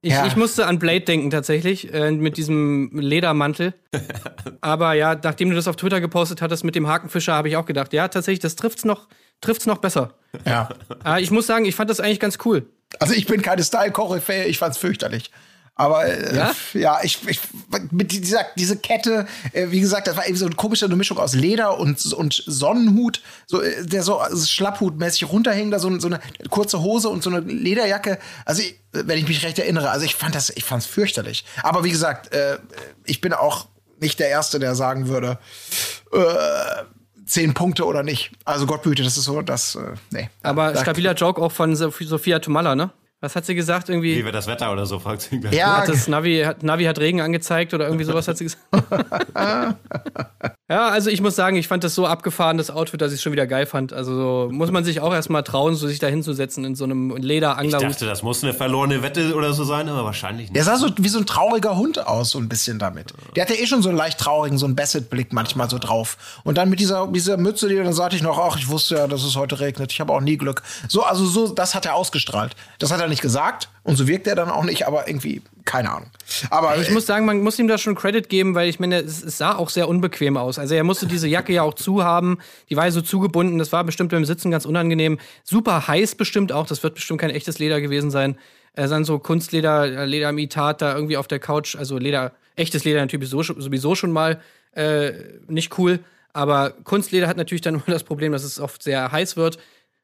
Ich, Ja. ich musste an Blade denken tatsächlich, äh, mit diesem Ledermantel. Aber ja, nachdem du das auf Twitter gepostet hattest mit dem Hakenfischer, habe ich auch gedacht, ja, tatsächlich, das trifft's noch, trifft's noch besser. Ja. Aber ich muss sagen, ich fand das eigentlich ganz cool. Also ich bin keine Style-Koryphäe, ich fand's fürchterlich. Aber äh, Ja? ja, ich, ich mit dieser diese Kette, äh, wie gesagt, das war eben so eine komische Mischung aus Leder und und Sonnenhut, so äh, der so also schlapphutmäßig runterhing, da so, so eine kurze Hose und so eine Lederjacke. Also ich, wenn ich mich recht erinnere, also ich fand das, ich fand's fürchterlich. Aber wie gesagt, äh, ich bin auch nicht der Erste, der sagen würde, äh, zehn Punkte oder nicht. Also Gott behüte, das ist so, das, äh, nee. Aber stabiler Joke auch von Sophia Tomalla, ne? Was hat sie gesagt? Irgendwie Wie wird das Wetter oder so, fragt sie gleich. Ja, hat das Navi, hat, Navi hat Regen angezeigt oder irgendwie sowas hat sie gesagt. ja, also ich muss sagen, ich fand das so abgefahren, das Outfit, dass ich es schon wieder geil fand. Also so, muss man sich auch erstmal trauen, so sich da hinzusetzen in so einem Ich Lederanglerhut. dachte, das muss eine verlorene Wette oder so sein, aber wahrscheinlich Der nicht. sah so wie so ein trauriger Hund aus, so ein bisschen damit. Der hatte eh schon so einen leicht traurigen, so einen Bassett-Blick manchmal so drauf. Und dann mit dieser, dieser Mütze, die dann sagte ich noch, ach, ich wusste ja, dass es heute regnet. Ich habe auch nie Glück. So, also so, das hat er ausgestrahlt. Das hat er nicht gesagt und so wirkt er dann auch nicht, aber irgendwie, keine Ahnung. Aber Ich muss sagen, man muss ihm da schon Credit geben, weil ich meine, es, es sah auch sehr unbequem aus. Also er musste diese Jacke ja auch zuhaben, die war ja so zugebunden, das war bestimmt beim Sitzen ganz unangenehm. Super heiß bestimmt auch, das wird bestimmt kein echtes Leder gewesen sein. Er dann so Kunstleder, äh, Lederimitat da irgendwie auf der Couch, also Leder, echtes Leder natürlich sowieso, sowieso schon mal äh, nicht cool. Aber Kunstleder hat natürlich dann immer das Problem, dass es oft sehr heiß wird.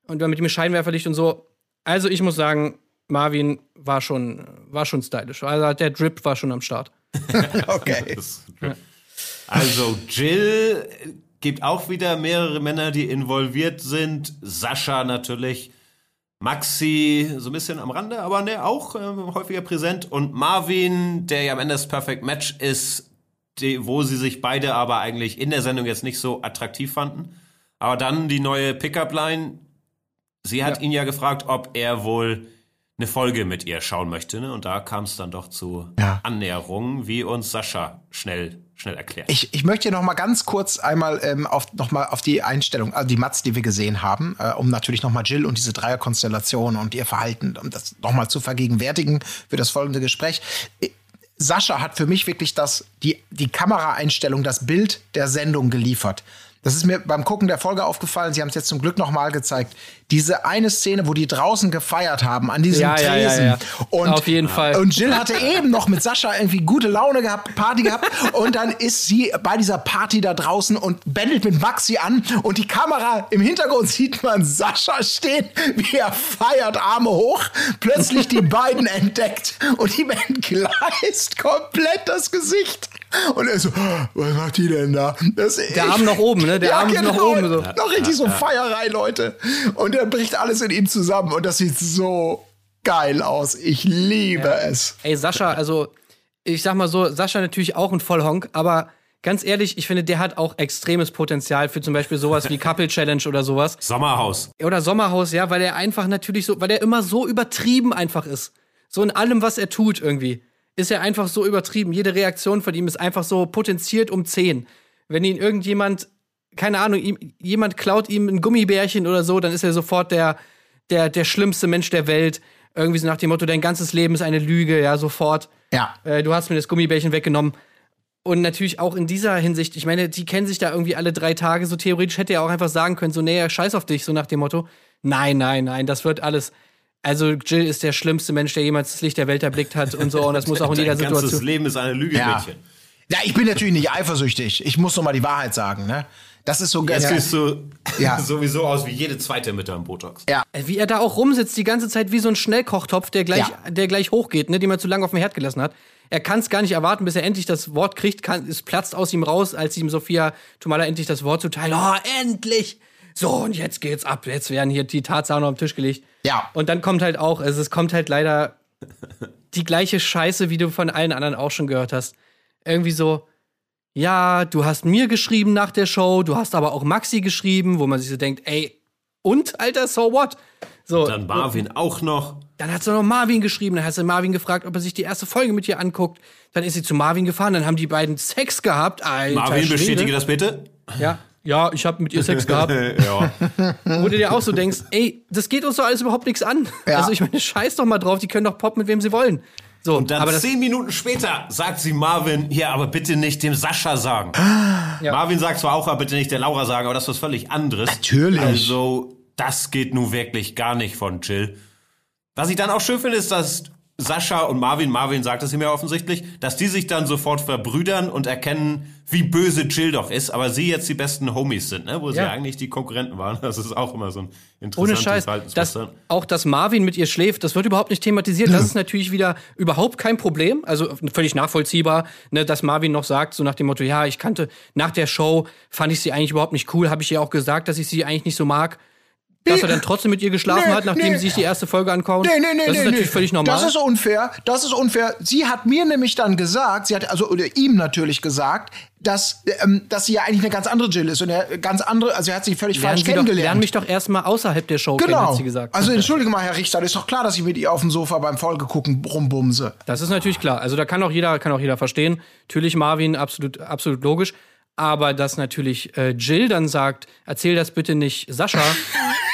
Und dann mit dem Scheinwerferlicht und so. Also ich muss sagen, Marvin war schon, war schon stylisch. Also der Drip war schon am Start. okay. Also Jill gibt auch wieder mehrere Männer, die involviert sind. Sascha natürlich. Maxi so ein bisschen am Rande, aber ne, auch äh, häufiger präsent. Und Marvin, der ja am Ende das Perfect Match ist, die, wo sie sich beide aber eigentlich in der Sendung jetzt nicht so attraktiv fanden. Aber dann die neue Pickup-Line. Sie hat Ja. ihn ja gefragt, ob er wohl eine Folge mit ihr schauen möchte. Ne? Und da kam es dann doch zu Ja. Annäherungen, wie uns Sascha schnell, schnell erklärt. Ich, ich möchte noch mal ganz kurz einmal ähm, auf, noch mal auf die Einstellung, also die Mats, die wir gesehen haben, äh, um natürlich noch mal Jill und diese Dreierkonstellation und ihr Verhalten, um das noch mal zu vergegenwärtigen für das folgende Gespräch. Äh, Sascha hat für mich wirklich das, die, die Kameraeinstellung, das Bild der Sendung geliefert. Das ist mir beim Gucken der Folge aufgefallen. Sie haben es jetzt zum Glück noch mal gezeigt. Diese eine Szene, wo die draußen gefeiert haben an diesem Ja, ja, Tresen. ja, ja. Und, Auf jeden Fall. Und Jill hatte eben noch mit Sascha irgendwie gute Laune gehabt, Party gehabt. Und dann ist sie bei dieser Party da draußen und bändelt mit Maxi an. Und die Kamera im Hintergrund sieht man Sascha stehen, wie er feiert, Arme hoch. Plötzlich die beiden entdeckt. Und ihm entgleist komplett das Gesicht. Und er so, was macht die denn da? Das, Der Arm nach oben, ne? Der Arm ist nach oben so. Noch richtig so Feierei, Leute. Und dann bricht alles in ihm zusammen. Und das sieht so geil aus. Ich liebe es. Ey, Sascha, also ich sag mal so, Sascha natürlich auch ein Vollhonk, aber ganz ehrlich, ich finde, der hat auch extremes Potenzial für zum Beispiel sowas wie Couple Challenge oder sowas. Sommerhaus. Oder Sommerhaus, ja, weil er einfach natürlich so, weil er immer so übertrieben einfach ist. So in allem, was er tut irgendwie. Ist er einfach so übertrieben. Jede Reaktion von ihm ist einfach so potenziert um 10. Wenn ihn irgendjemand, keine Ahnung, ihm, jemand klaut ihm ein Gummibärchen oder so, dann ist er sofort der, der, der schlimmste Mensch der Welt. Irgendwie so nach dem Motto, dein ganzes Leben ist eine Lüge, ja, sofort. Ja. Äh, du hast mir das Gummibärchen weggenommen. Und natürlich auch in dieser Hinsicht, ich meine, die kennen sich da irgendwie alle drei Tage. So theoretisch hätte er auch einfach sagen können, so, nee, scheiß auf dich, so nach dem Motto. Nein, nein, nein, das wird alles. Also Jill ist der schlimmste Mensch, der jemals das Licht der Welt erblickt hat und so. Und das muss auch in jeder Dein ganzes Situation. Leben ist eine Lüge, Ja. Mädchen. Ja, ich bin natürlich nicht eifersüchtig. Ich muss noch mal die Wahrheit sagen, ne? Das ist so Jetzt ja. siehst du Ja. sowieso aus wie jede zweite mit deinem Botox. ja. Wie er da auch rumsitzt die ganze Zeit wie so ein Schnellkochtopf, der gleich, Ja. der gleich hochgeht, ne, den man zu lange auf dem Herd gelassen hat. Er kann es gar nicht erwarten, bis er endlich das Wort kriegt. Kann, es platzt aus ihm raus, als ihm Sophia Tomala endlich das Wort zuteilt. Oh, endlich! So, und jetzt geht's ab. Jetzt werden hier die Tatsachen auf den Tisch gelegt. Ja. Und dann kommt halt auch, also es kommt halt leider die gleiche Scheiße, wie du von allen anderen auch schon gehört hast. Irgendwie so, ja, du hast mir geschrieben nach der Show, du hast aber auch Maxi geschrieben, wo man sich so denkt, ey, und, Alter, so what? So, Dann Marvin auch noch. dann hat sie noch Marvin geschrieben, dann hat sie Marvin gefragt, ob er sich die erste Folge mit ihr anguckt. Dann ist sie zu Marvin gefahren, dann haben die beiden Sex gehabt. Alter Marvin, Schwede. bestätige das bitte. Ja, ja, ich habe mit ihr Sex gehabt. ja. Wo du dir auch so denkst, ey, das geht uns doch alles überhaupt nichts an. Ja. Also ich meine, scheiß doch mal drauf, die können doch poppen, mit wem sie wollen. So, Und dann zehn Minuten später sagt sie Marvin, ja, aber bitte nicht dem Sascha sagen. Ja. Marvin sagt zwar auch, aber bitte nicht der Laura sagen, aber das ist was völlig anderes. Natürlich. Also, das geht nun wirklich gar nicht von Jill. Was ich dann auch schön finde, ist, dass Sascha und Marvin, Marvin sagt es ihm ja offensichtlich, dass die sich dann sofort verbrüdern und erkennen, wie böse Jill doch ist, aber sie jetzt die besten Homies sind, ne? wo sie Ja. eigentlich die Konkurrenten waren. Das ist auch immer so ein ohne interessantes Scheiß, dass, Verhaltensmuster. auch dass Marvin mit ihr schläft, das wird überhaupt nicht thematisiert. Das ist natürlich wieder überhaupt kein Problem. Also völlig nachvollziehbar, ne, dass Marvin noch sagt, so nach dem Motto, ja, ich kannte, nach der Show fand ich sie eigentlich überhaupt nicht cool, habe ich ihr auch gesagt, dass ich sie eigentlich nicht so mag. Dass er dann trotzdem mit ihr geschlafen Nee, hat, nachdem nee. sie sich die erste Folge ankauen. Nee, nee, nee, das nee, ist natürlich nee. völlig normal. Das ist unfair. Das ist unfair. Sie hat mir nämlich dann gesagt, sie hat also oder ihm natürlich gesagt, dass ähm, dass sie ja eigentlich eine ganz andere Jill ist und er ganz andere, also er hat sie völlig lernen, falsch sie doch, kennengelernt. lernen mich doch erstmal außerhalb der Show kennen, genau. hat sie gesagt. Also entschuldige mal, Herr Richter, ist doch klar, dass ich mit ihr auf dem Sofa beim Folgegucken rumbumse. Das ist natürlich klar. Also da kann auch jeder, kann auch jeder verstehen. Natürlich Marvin, absolut, absolut logisch. Aber dass natürlich äh, Jill dann sagt, erzähl das bitte nicht Sascha,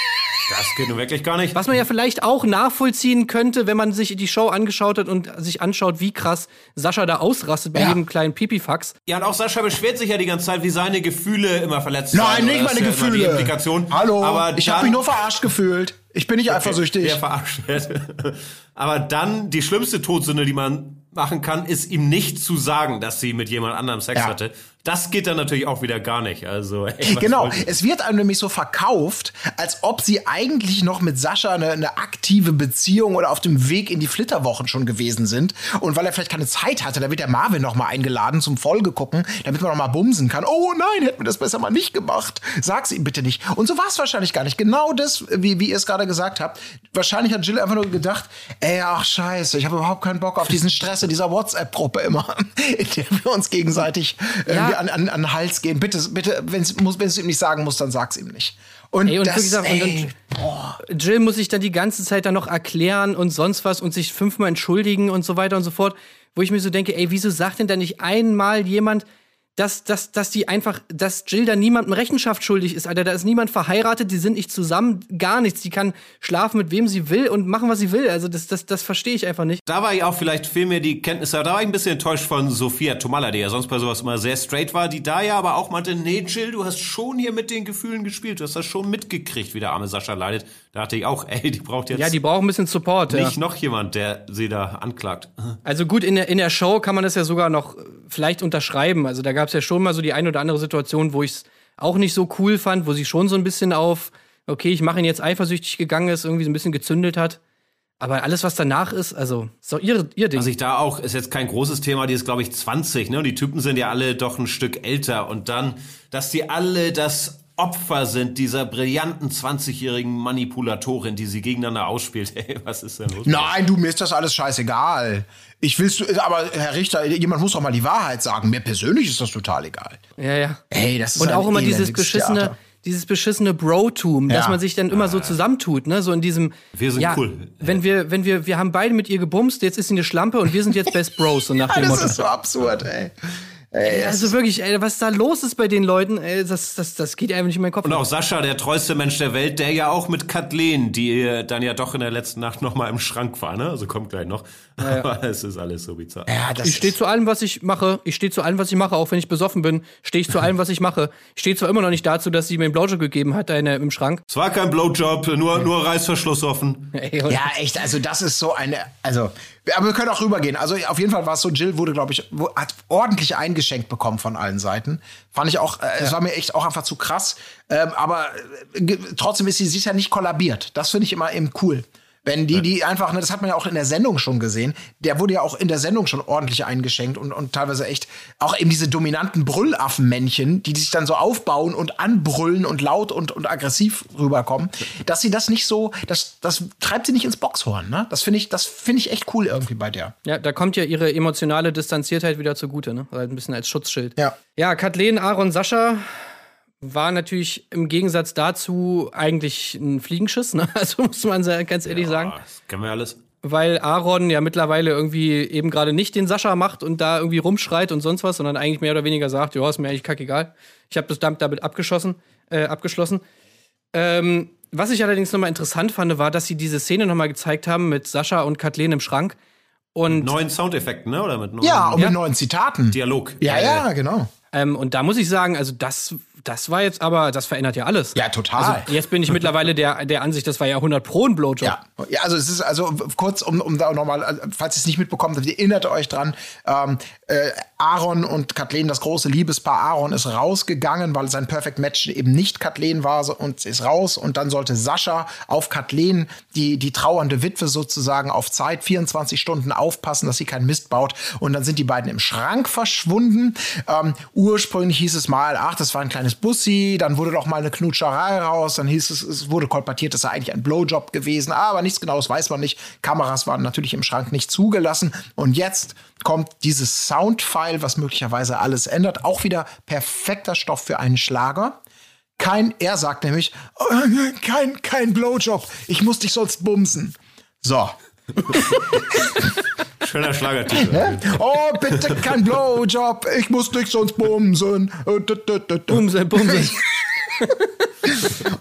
Das geht nun wirklich gar nicht. was man ja vielleicht auch nachvollziehen könnte, wenn man sich die Show angeschaut hat und sich anschaut, wie krass Sascha da ausrastet bei Ja. jedem kleinen Pipifax. Ja, und auch Sascha beschwert sich ja die ganze Zeit, wie seine Gefühle immer verletzt Nein, werden. nicht Das meine ja Gefühle. Die Implikation. Hallo, Aber ich habe mich nur verarscht gefühlt. Ich bin nicht eifersüchtig. Der verarscht wird. Aber dann, die schlimmste Todsünde, die man machen kann, ist ihm nicht zu sagen, dass sie mit jemand anderem Sex Ja. hatte. Das geht dann natürlich auch wieder gar nicht. Also, ey, Genau, es wird einem nämlich so verkauft, als ob sie eigentlich noch mit Sascha eine, eine aktive Beziehung oder auf dem Weg in die Flitterwochen schon gewesen sind. Und weil er vielleicht keine Zeit hatte, da wird der Marvin noch mal eingeladen zum Folge gucken, damit man noch mal bumsen kann. Oh nein, hätten wir das besser mal nicht gemacht. Sag's ihm bitte nicht. Und so war es wahrscheinlich gar nicht. Genau das, wie, wie ihr es gerade gesagt habt. Wahrscheinlich hat Jill einfach nur gedacht, ey, ach scheiße, ich habe überhaupt keinen Bock auf diesen Stress dieser WhatsApp-Gruppe immer, in der wir uns gegenseitig irgendwie an, an, an den Hals gehen. Bitte, bitte, wenn es ihm nicht sagen muss, dann sag's ihm nicht. Und, Ey, und das, gesagt, und ey, dann, Jill muss sich dann die ganze Zeit dann noch erklären und sonst was und sich fünfmal entschuldigen und so weiter und so fort. Wo ich mir so denke, ey, wieso sagt denn da nicht einmal jemand, dass, dass, dass die einfach, dass Jill da niemandem Rechenschaft schuldig ist, Alter. Da ist niemand verheiratet, die sind nicht zusammen, gar nichts. Die kann schlafen mit wem sie will und machen, was sie will. Also das, das, das verstehe ich einfach nicht. Da war ich auch vielleicht viel mehr die Kenntnisse, da war ich ein bisschen enttäuscht von Sophia Tomalla, die ja sonst bei sowas immer sehr straight war, die da ja aber auch meinte, nee, Jill, du hast schon hier mit den Gefühlen gespielt, du hast das schon mitgekriegt, wie der arme Sascha leidet. Da dachte ich auch, ey, die braucht jetzt Ja, die brauchen ein bisschen Support. Ja. nicht noch jemand, der sie da anklagt. Also gut, in der, in der Show kann man das ja sogar noch äh, vielleicht unterschreiben. Also da gab es ja schon mal so die eine oder andere Situation, wo ich es auch nicht so cool fand, wo sie schon so ein bisschen auf, okay, ich mache ihn jetzt eifersüchtig gegangen ist, irgendwie so ein bisschen gezündelt hat. Aber alles, was danach ist, also, ist doch ihr, ihr Ding. Was ich da auch, ist jetzt kein großes Thema, die ist glaube ich 20, ne? Und die Typen sind ja alle doch ein Stück älter. Und dann, dass die alle das Opfer sind dieser brillanten 20-jährigen Manipulatorin, die sie gegeneinander ausspielt. Ey, was ist denn los? Nein, du, mir ist das alles scheißegal. Ich willst du, aber Herr Richter, jemand muss doch mal die Wahrheit sagen. Mir persönlich ist das total egal. ja, ja. Ey, das ist Und auch immer dieses beschissene, Theater. dieses beschissene Bro-Tum, dass Ja. man sich dann immer so zusammentut, ne? So in diesem. Wir sind ja, cool. Wenn wir, wenn wir, wir haben beide mit ihr gebumst, jetzt ist sie eine Schlampe und wir sind jetzt Best Bros, so nach Ja, dem das Motto. ist so absurd, ey. Ey Also wirklich, ey, was da los ist bei den Leuten, ey, das, das, das geht einfach nicht in meinen Kopf. Und auch Sascha, der treueste Mensch der Welt, der ja auch mit Kathleen, die äh, dann ja doch in der letzten Nacht noch mal im Schrank war, ne? Also kommt gleich noch. Aber es ist alles so bizarr. ja, das ich stehe zu allem, was ich mache. Ich stehe zu allem, was ich mache, auch wenn ich besoffen bin. Stehe ich zu allem, was ich mache. Ich stehe zwar immer noch nicht dazu, dass sie mir einen Blowjob gegeben hat, der, im Schrank. Es war kein Blowjob, nur, nur Reißverschluss offen. Ja, echt, also das ist so eine, also, aber wir können auch rübergehen. Also auf jeden Fall war es so, Jill wurde, glaube ich, hat ordentlich eingeschenkt bekommen von allen Seiten. Fand ich auch, äh, es war mir echt auch einfach zu krass. Ähm, aber äh, trotzdem ist sie, ja nicht kollabiert. Das finde ich immer eben cool. Wenn die, die einfach, ne, das hat man ja auch in der Sendung schon gesehen, der wurde ja auch in der Sendung schon ordentlich eingeschenkt und, und teilweise echt auch eben diese dominanten Brüllaffenmännchen, die sich dann so aufbauen und anbrüllen und laut und, und aggressiv rüberkommen, dass sie das nicht so, das, das treibt sie nicht ins Boxhorn, ne? Das finde ich, das finde ich echt cool irgendwie bei der. Ja, da kommt ja ihre emotionale Distanziertheit wieder zugute, ne? Halt ein bisschen als Schutzschild. Ja. Ja, Kathleen, Aaron, Sascha. War natürlich im Gegensatz dazu eigentlich ein Fliegenschiss, ne? Also muss man ganz ehrlich Ja, sagen. Das kennen wir alles. Weil Aaron ja mittlerweile irgendwie eben gerade nicht den Sascha macht und da irgendwie rumschreit und sonst was, sondern eigentlich mehr oder weniger sagt, ja, ist mir eigentlich kackegal. Ich habe das damit, damit abgeschossen, äh, abgeschlossen. Ähm, was ich allerdings nochmal interessant fand, war, dass sie diese Szene nochmal gezeigt haben mit Sascha und Kathleen im Schrank. Und, Neuen Soundeffekten, ne? Oder mit neuen Ja, und Ja. mit neuen Zitaten. Dialog. Ja, ja, genau. ähm, und da muss ich sagen, also das, das war jetzt aber, das verändert ja alles. Ja, total. Also jetzt bin ich mittlerweile der, der Ansicht, das war ja 100 Pro ein Blowjob. Ja, ja, also es ist also kurz, um, um da nochmal, äh, falls ihr es nicht mitbekommt, erinnert euch dran, ähm, äh, Aaron und Kathleen, das große Liebespaar Aaron ist rausgegangen, weil sein Perfect Match eben nicht Kathleen war so- und ist raus und dann sollte Sascha auf Kathleen, die, die trauernde Witwe sozusagen auf Zeit, 24 Stunden aufpassen, dass sie keinen Mist baut und dann sind die beiden im Schrank verschwunden. Ähm, ursprünglich hieß es mal, ach, das war ein kleines Bussi, dann wurde doch mal eine Knutscherei raus, dann hieß es, es wurde kolportiert, das sei eigentlich ein Blowjob gewesen, aber nichts genaues weiß man nicht. Kameras waren natürlich im Schrank nicht zugelassen und jetzt kommt dieses Soundfile, was möglicherweise alles ändert, auch wieder perfekter Stoff für einen Schlager. Kein, er sagt nämlich, oh, kein, kein Blowjob, ich muss dich sonst bumsen. So. Schöner Schlagertitel. Oh, bitte kein Blowjob, ich muss dich sonst bumsen. Bumse, Bumse.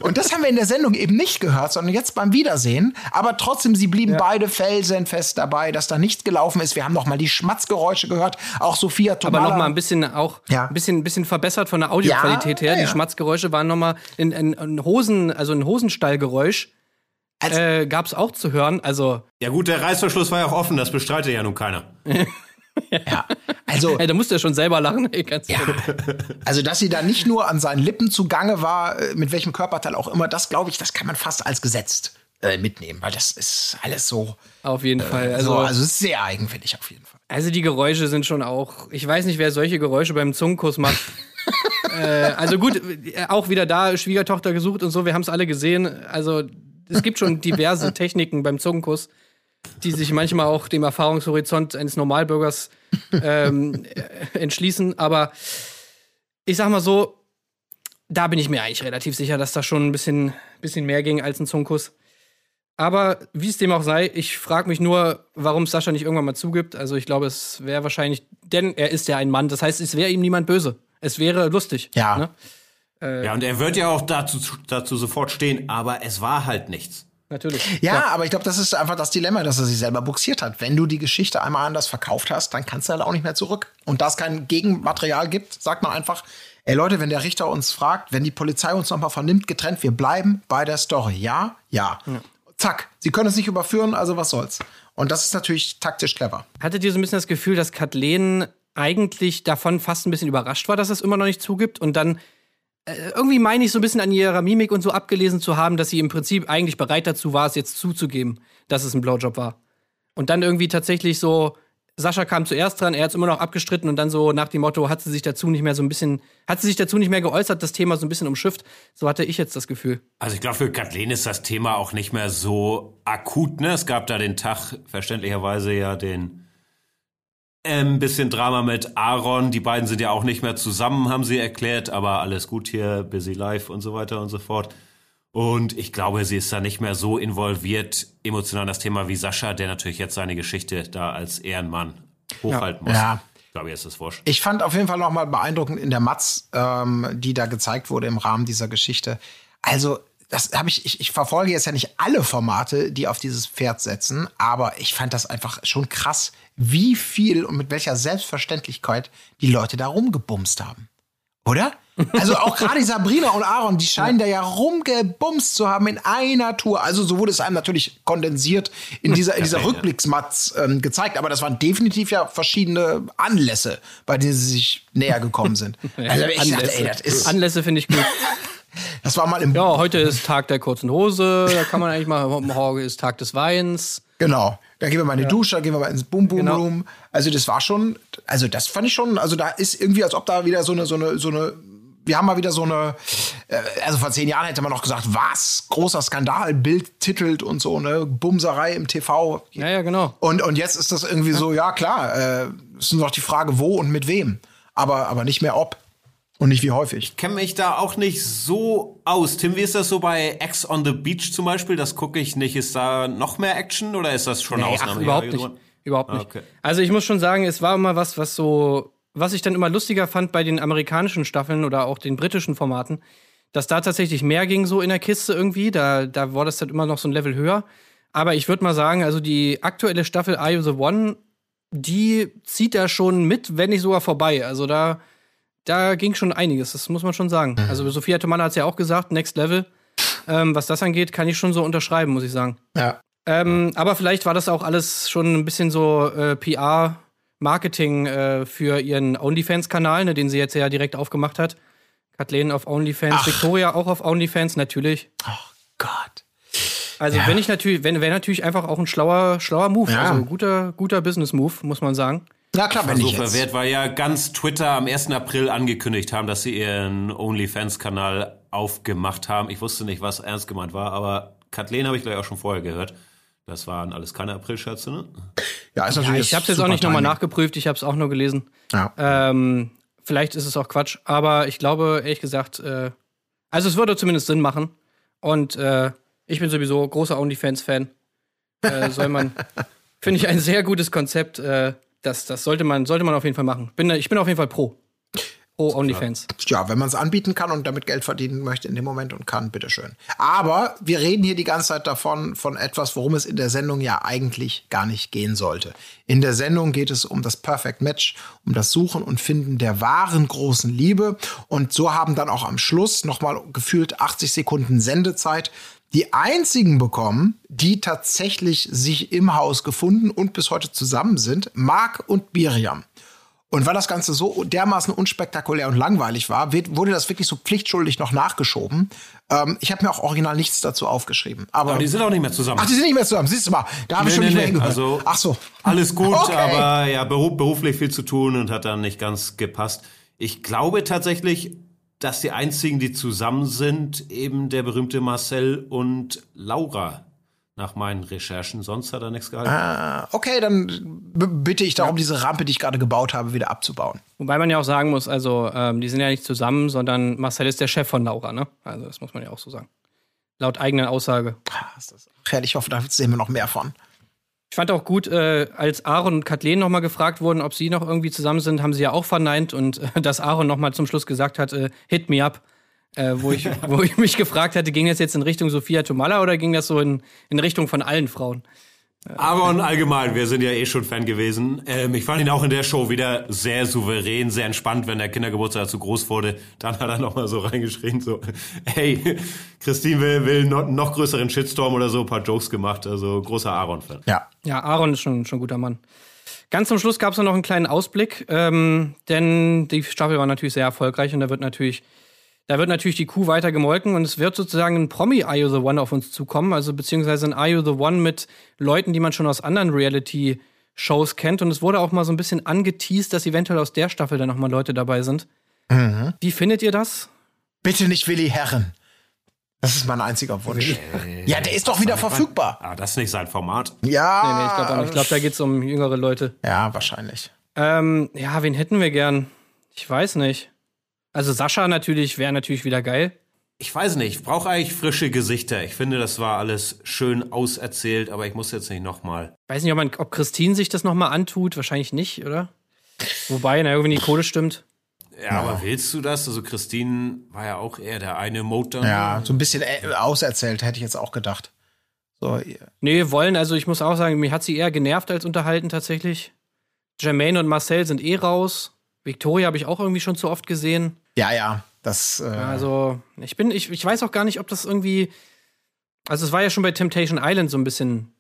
Und das haben wir in der Sendung eben nicht gehört, sondern jetzt beim Wiedersehen. Aber trotzdem, sie blieben beide felsenfest dabei, dass da nichts gelaufen ist. Wir haben noch mal die Schmatzgeräusche gehört. Auch Sophia Aber Tomala. noch mal ein bisschen auch Ja. ein bisschen, bisschen verbessert von der Audioqualität Ja, her. ja. Die Schmatzgeräusche waren noch mal in, in, in Hosen, also ein Hosenstallgeräusch Also- äh, gab es auch zu hören. Also Ja gut, der Reißverschluss war ja auch offen, das bestreitet ja nun keiner. ja. Also, ey, da musste er schon selber lachen. Ey, Ja. Also, dass sie da nicht nur an seinen Lippen zugange war, äh, mit welchem Körperteil auch immer, das glaube ich, das kann man fast als gesetzt äh, mitnehmen, weil das ist alles so, Auf jeden Fall. also, Also, also ist sehr eigenwillig auf jeden Fall. also die Geräusche sind schon auch. Ich weiß nicht, wer solche Geräusche beim Zungenkuss macht. äh, also gut, äh, auch wieder da Schwiegertochter gesucht und so. Wir haben es alle gesehen. Also es gibt schon diverse Techniken beim Zungenkuss, die sich manchmal auch dem Erfahrungshorizont eines Normalbürgers ähm, äh, entschließen. Aber ich sag mal so, da bin ich mir eigentlich relativ sicher, dass da schon ein bisschen, bisschen mehr ging als ein Zungenkuss. Aber wie es dem auch sei, ich frage mich nur, warum Sascha nicht irgendwann mal zugibt. Also ich glaube, es wäre wahrscheinlich, denn er ist ja ein Mann. Das heißt, es wäre ihm niemand böse. Es wäre lustig. Ja. Ne? Ja, und er wird ja auch dazu, dazu sofort stehen, aber es war halt nichts. Natürlich. Ja, aber ich glaube, das ist einfach das Dilemma, dass er sich selber buxiert hat. Wenn du die Geschichte einmal anders verkauft hast, dann kannst du halt auch nicht mehr zurück. Und da es kein Gegenmaterial gibt, sagt man einfach, ey Leute, wenn der Richter uns fragt, wenn die Polizei uns nochmal vernimmt, getrennt, wir bleiben bei der Story. Ja, ja. Zack. Sie können es nicht überführen, also was soll's. Und das ist natürlich taktisch clever. Hattet ihr so ein bisschen das Gefühl, dass Kathleen eigentlich davon fast ein bisschen überrascht war, dass es immer noch nicht zugibt und dann äh, irgendwie meine ich so ein bisschen an ihrer Mimik und so abgelesen zu haben, dass sie im Prinzip eigentlich bereit dazu war, es jetzt zuzugeben, dass es ein Blowjob war. Und dann irgendwie tatsächlich so, Sascha kam zuerst dran, er hat es immer noch abgestritten und dann so nach dem Motto, hat sie sich dazu nicht mehr so ein bisschen, hat sie sich dazu nicht mehr geäußert, das Thema so ein bisschen umschifft. So hatte ich jetzt das Gefühl. Also ich glaube, für Kathleen ist das Thema auch nicht mehr so akut. Ne? Es gab da den Tag, verständlicherweise ja den ein bisschen Drama mit Aaron. Die beiden sind ja auch nicht mehr zusammen, haben sie erklärt, aber alles gut hier, busy life und so weiter und so fort. Und ich glaube, sie ist da nicht mehr so involviert emotional in das Thema wie Sascha, der natürlich jetzt seine Geschichte da als Ehrenmann hochhalten muss. Ja. Ich glaube, jetzt ist wurscht. Ich fand auf jeden Fall noch mal beeindruckend in der Matz, ähm, die da gezeigt wurde im Rahmen dieser Geschichte. Also, das habe ich, ich, ich verfolge jetzt ja nicht alle Formate, die auf dieses Pferd setzen, aber ich fand das einfach schon krass, wie viel und mit welcher Selbstverständlichkeit die Leute da rumgebumst haben. Oder? Also auch gerade Sabrina und Aaron, die scheinen da ja rumgebumst zu haben in einer Tour. Also so wurde es einem natürlich kondensiert in dieser, in dieser ja. Rückblicksmatz ähm, gezeigt. Aber das waren definitiv ja verschiedene Anlässe, bei denen sie sich näher gekommen sind. Also ich dachte, ey, das ist, Anlässe finde ich gut. das war mal im, Ja, heute ist Tag der kurzen Hose, da kann man eigentlich mal, morgen ist Tag des Weins. genau. Dann gehen wir mal in die Dusche, dann gehen wir mal ins Boom Boom Genau. Room. Also das war schon, also das fand ich schon, also da ist irgendwie, als ob da wieder so eine, so eine, so eine, wir haben mal wieder so eine, äh, also vor zehn Jahren hätte man noch gesagt, was, großer Skandal, Bild titelt und so, ne, Bumserei im TV. Ja, ja, genau. Und, und jetzt ist das irgendwie so, ja klar, äh, ist nur noch die Frage, wo und mit wem. Aber, aber nicht mehr ob. Und nicht wie häufig. Ich kenne mich da auch nicht so aus. Tim, wie ist das so bei X on the Beach zum Beispiel? Das gucke ich nicht. Ist da noch mehr Action oder ist das schon eine Nee, Ausnahme? ach, überhaupt nicht. Überhaupt nicht. Okay. Also ich muss schon sagen, es war immer was, was so, was ich dann immer lustiger fand bei den amerikanischen Staffeln oder auch den britischen Formaten, dass da tatsächlich mehr ging so in der Kiste irgendwie. Da, da war das dann immer noch so ein Level höher. Aber ich würde mal sagen, also die aktuelle Staffel Are You the One, die zieht da schon mit, wenn nicht sogar vorbei. Also da, da ging schon einiges, das muss man schon sagen. Also Sophia Tomala hat es ja auch gesagt, Next Level. Ähm, was das angeht, kann ich schon so unterschreiben, muss ich sagen. Ja. Ähm, aber vielleicht war das auch alles schon ein bisschen so äh, PR-Marketing äh, für ihren OnlyFans-Kanal, ne, den sie jetzt ja direkt aufgemacht hat. Kathleen auf OnlyFans, Victoria auch auf OnlyFans, natürlich. Oh Gott. Also wenn ich natürlich, wenn wäre natürlich einfach auch ein schlauer, schlauer Move, Ja. also guter, guter Business-Move, muss man sagen. Na klar, wenn ich jetzt. verwehrt, weil ja ganz Twitter am 1. April angekündigt haben, dass sie ihren OnlyFans-Kanal aufgemacht haben. Ich wusste nicht, was ernst gemeint war, aber Kathleen habe ich gleich auch schon vorher gehört. Das waren alles keine April-Scherze, ne? Ja, ist Ja, natürlich ich habe es jetzt auch nicht nochmal nachgeprüft, ich habe es auch nur gelesen. Ja. Ähm, vielleicht ist es auch Quatsch, aber ich glaube, ehrlich gesagt, äh, also es würde zumindest Sinn machen. Und äh, ich bin sowieso großer OnlyFans-Fan. Äh, soll man, finde ich ein sehr gutes Konzept. Äh, das, das sollte man, sollte man auf jeden Fall machen. Bin, ich bin auf jeden Fall pro. Pro OnlyFans. Ja, wenn man es anbieten kann und damit Geld verdienen möchte in dem Moment und kann, bitteschön. Aber wir reden hier die ganze Zeit davon, von etwas, worum es in der Sendung ja eigentlich gar nicht gehen sollte. In der Sendung geht es um das Perfect Match, um das Suchen und Finden der wahren großen Liebe. Und so haben dann auch am Schluss nochmal gefühlt 80 Sekunden Sendezeit die einzigen bekommen, die tatsächlich sich im Haus gefunden und bis heute zusammen sind, Mark und Miriam. Und weil das Ganze so dermaßen unspektakulär und langweilig war, wird, wurde das wirklich so pflichtschuldig noch nachgeschoben. Ähm, ich habe mir auch original nichts dazu aufgeschrieben. Aber, Aber die sind auch nicht mehr zusammen. ach, die sind nicht mehr zusammen. Siehst du mal, da habe ich schon nicht mehr hingehört. Also, ach so. Alles gut, Okay. aber ja, beruf, beruflich viel zu tun und hat dann nicht ganz gepasst. Ich glaube tatsächlich, dass die einzigen, die zusammen sind, eben der berühmte Marcel und Laura. Nach meinen Recherchen. Sonst hat er nichts gehalten. Ah, okay, dann bitte ich darum, diese Rampe, die ich gerade gebaut habe, wieder abzubauen. Wobei man ja auch sagen muss, also ähm, die sind ja nicht zusammen, sondern Marcel ist der Chef von Laura, ne? Also das muss man ja auch so sagen. Laut eigener Aussage. Ach, ich hoffe, da sehen wir noch mehr von. Ich fand auch gut, äh, als Aaron und Kathleen nochmal gefragt wurden, ob sie noch irgendwie zusammen sind, haben sie ja auch verneint und äh, dass Aaron nochmal zum Schluss gesagt hat, äh, hit me up. Äh, wo, ich, wo ich mich gefragt hatte, ging das jetzt in Richtung Sophia Tomala oder ging das so in, in Richtung von allen Frauen? Aber und allgemein, wir sind ja eh schon Fan gewesen. Ähm, ich fand ihn auch in der Show wieder sehr souverän, sehr entspannt, wenn der Kindergeburtstag zu groß wurde. Dann hat er nochmal so reingeschrien, so, hey, Christine will, will noch, noch größeren Shitstorm oder so, ein paar Jokes gemacht. Also großer Aaron-Fan. Ja. Ja, Aaron ist schon, schon ein guter Mann. Ganz zum Schluss gab es noch einen kleinen Ausblick, ähm, denn die Staffel war natürlich sehr erfolgreich und da wird natürlich, da wird natürlich die Kuh weiter gemolken und es wird sozusagen ein Promi Are You the One auf uns zukommen, also beziehungsweise ein Are You the One mit Leuten, die man schon aus anderen Reality-Shows kennt und es wurde auch mal so ein bisschen angeteased, dass eventuell aus der Staffel dann nochmal Leute dabei sind. Wie findet ihr das? Bitte nicht Willi Herren. Das ist mein einziger Wunsch. Ja, der ist doch wieder verfügbar. Ah, das ist nicht sein Format. Ja. Nee, nee, ich glaube ich glaub, da geht es um jüngere Leute. Ja, wahrscheinlich. Ähm, ja, wen hätten wir gern? Ich weiß nicht. Also Sascha natürlich wäre natürlich wieder geil. Ich weiß nicht, ich brauche eigentlich frische Gesichter. Ich finde, das war alles schön auserzählt, aber ich muss jetzt nicht nochmal. Weiß nicht, ob, man, ob Christine sich das nochmal antut. Wahrscheinlich nicht, oder? Wobei, na, wenn die Kohle stimmt. Ja, aber willst du das? Also Christine war ja auch eher der eine dann. Ja, so ein bisschen äh, auserzählt, hätte ich jetzt auch gedacht. So, Nee, wollen, also ich muss auch sagen, mir hat sie eher genervt als unterhalten tatsächlich. Jermaine und Marcel sind eh raus. Victoria habe ich auch irgendwie schon zu oft gesehen. Ja, ja, das. Äh, Also, ich bin, ich, ich weiß auch gar nicht, ob das irgendwie. Also, es war ja schon bei Temptation Island so ein bisschen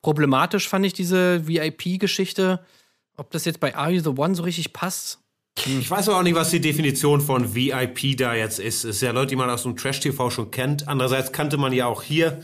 problematisch, fand ich, diese VIP-Geschichte. Ob das jetzt bei Are You the One so richtig passt? Ich weiß aber auch nicht, was die Definition von VIP da jetzt ist. Es ist ja Leute, die man aus dem Trash-TV schon kennt. Andererseits kannte man ja auch hier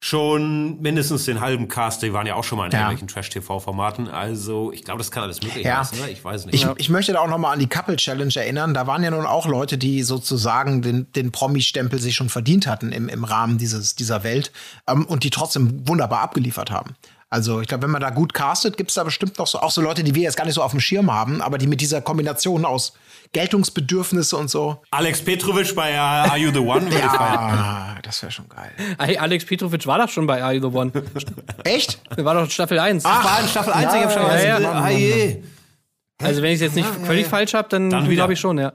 schon mindestens den halben Cast. Die waren ja auch schon mal in Ja. irgendwelchen Trash-TV-Formaten. Also, ich glaube, das kann alles möglich Ja. sein. Ne? Ich weiß nicht. Ich, ich möchte da auch noch mal an die Couple Challenge erinnern. Da waren ja nun auch Leute, die sozusagen den, den Promi-Stempel sich schon verdient hatten im, im Rahmen dieses, dieser Welt ähm, und die trotzdem wunderbar abgeliefert haben. Also ich glaube, wenn man da gut castet, gibt es da bestimmt noch so auch so Leute, die wir jetzt gar nicht so auf dem Schirm haben, aber die mit dieser Kombination aus Geltungsbedürfnisse und so. Alex Petrovic bei uh, Are You the One? würde. Ja, das wäre schon geil. Hey, Alex Petrovic war doch schon bei Are You the One. Echt? Der war doch in Staffel 1. War in Staffel 1, ich hab schon ja, ja. gesehen. Ah, je. Also wenn ich es jetzt nicht völlig falsch habe, dann, Dann wieder. glaube ich schon, ja.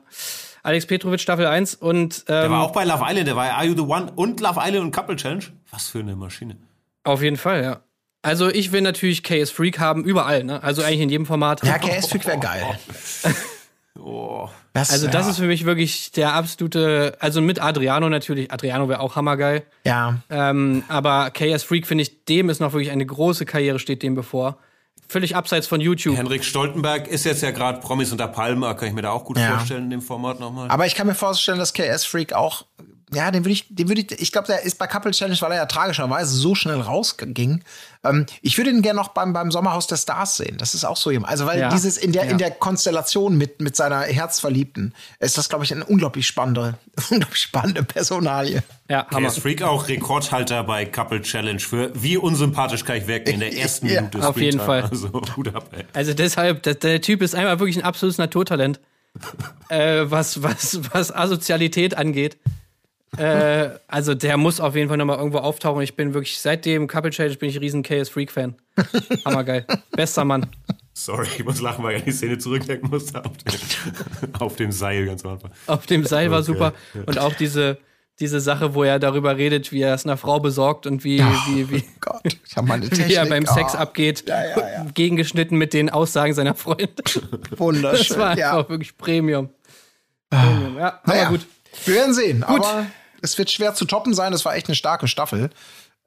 Alex Petrovic Staffel 1 und Der ähm, war auch bei Love Island, der war Are You the One und Love Island und Couple Challenge. Was für eine Maschine. auf jeden Fall, ja. Also ich will natürlich KS Freak haben, überall, ne? Also eigentlich in jedem Format. Ja, KS Freak wäre geil. Oh. Das, Also das ja. ist für mich wirklich der absolute, also mit Adriano natürlich, Adriano wäre auch hammergeil. Ja. Ähm, aber KS Freak finde ich, dem ist noch wirklich eine große Karriere steht dem bevor. Völlig abseits von YouTube. Henrik Stoltenberg ist jetzt ja gerade Promis unter Palme, kann ich mir da auch gut Ja. vorstellen in dem Format nochmal. Aber ich kann mir vorstellen, dass KS Freak auch, ja, den würde ich, den würde ich, ich glaube, der ist bei Couple Challenge, weil er ja tragischerweise so schnell rausging. Ähm, ich würde ihn gerne noch beim, beim Sommerhaus der Stars sehen. Das ist auch so jemand. Also, weil Ja. dieses in der, Ja. in der Konstellation mit, mit seiner Herzverliebten ist das, glaube ich, eine unglaublich spannende, unglaublich spannende Personalie. Ja, Hammer. KS Freak auch Rekordhalter bei Couple Challenge für wie unsympathisch kann ich wirken in der ersten Ja, Minute auf jeden. Fall. Also Hut ab, ey. Also deshalb, der, der Typ ist einmal wirklich ein absolutes Naturtalent, äh, was, was, was Asozialität angeht. Äh, also der muss auf jeden Fall nochmal irgendwo auftauchen. Ich bin wirklich, seit dem Couple Challenge bin ich riesen KS Freak Fan. Hammergeil. Bester Mann. Sorry, ich muss lachen, weil ich an die Szene zurückdenken musste. Auf dem, auf dem Seil ganz am Anfang. Auf dem Seil war Okay. super. Und auch diese, diese Sache, wo er darüber redet, wie er es einer Frau besorgt und wie, wie, wie, Gott, ich habe meine Technik. wie er beim Sex Ah, abgeht. Ja, ja, ja. Gegengeschnitten mit den Aussagen seiner Freunde. Wunderschön. Das war ja. einfach wirklich Premium. Premium. Ja, aber gut. Wir werden sehen. Aber es wird schwer zu toppen sein. Das war echt eine starke Staffel.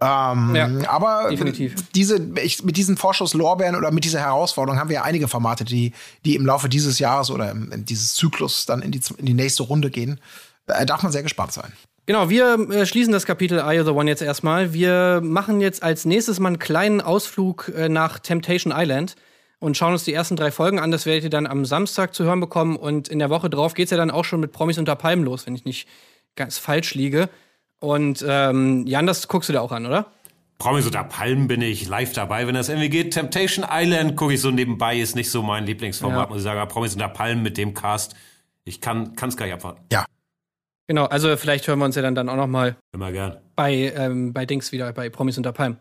Ähm, Ja, aber definitiv. diese, ich, mit diesen Vorschusslorbeeren oder mit dieser Herausforderung haben wir ja einige Formate, die, die im Laufe dieses Jahres oder im, in dieses Zyklus dann in die, in die nächste Runde gehen. Da darf man sehr gespannt sein. Genau, wir äh, schließen das Kapitel Are You the One jetzt erstmal. Wir machen jetzt als nächstes mal einen kleinen Ausflug äh, nach Temptation Island und schauen uns die ersten drei Folgen an. Das werdet ihr dann am Samstag zu hören bekommen. Und in der Woche drauf geht's ja dann auch schon mit Promis unter Palmen los, wenn ich nicht ganz falsch liege. Und ähm, Jan, das guckst du dir auch an, oder? Promis unter Palmen bin ich live dabei, wenn das irgendwie geht. Temptation Island gucke ich so nebenbei, ist nicht so mein Lieblingsformat, Ja. muss ich sagen. Aber Promis unter Palmen mit dem Cast, ich kann es gar nicht abwarten. Ja. Genau, also vielleicht hören wir uns ja dann, dann auch noch mal Immer gern. bei, ähm, bei Dings wieder, bei Promis unter Palmen.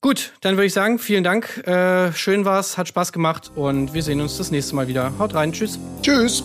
Gut, dann würde ich sagen, vielen Dank. Äh, schön war's, hat Spaß gemacht und wir sehen uns das nächste Mal wieder. Haut rein, tschüss. Tschüss.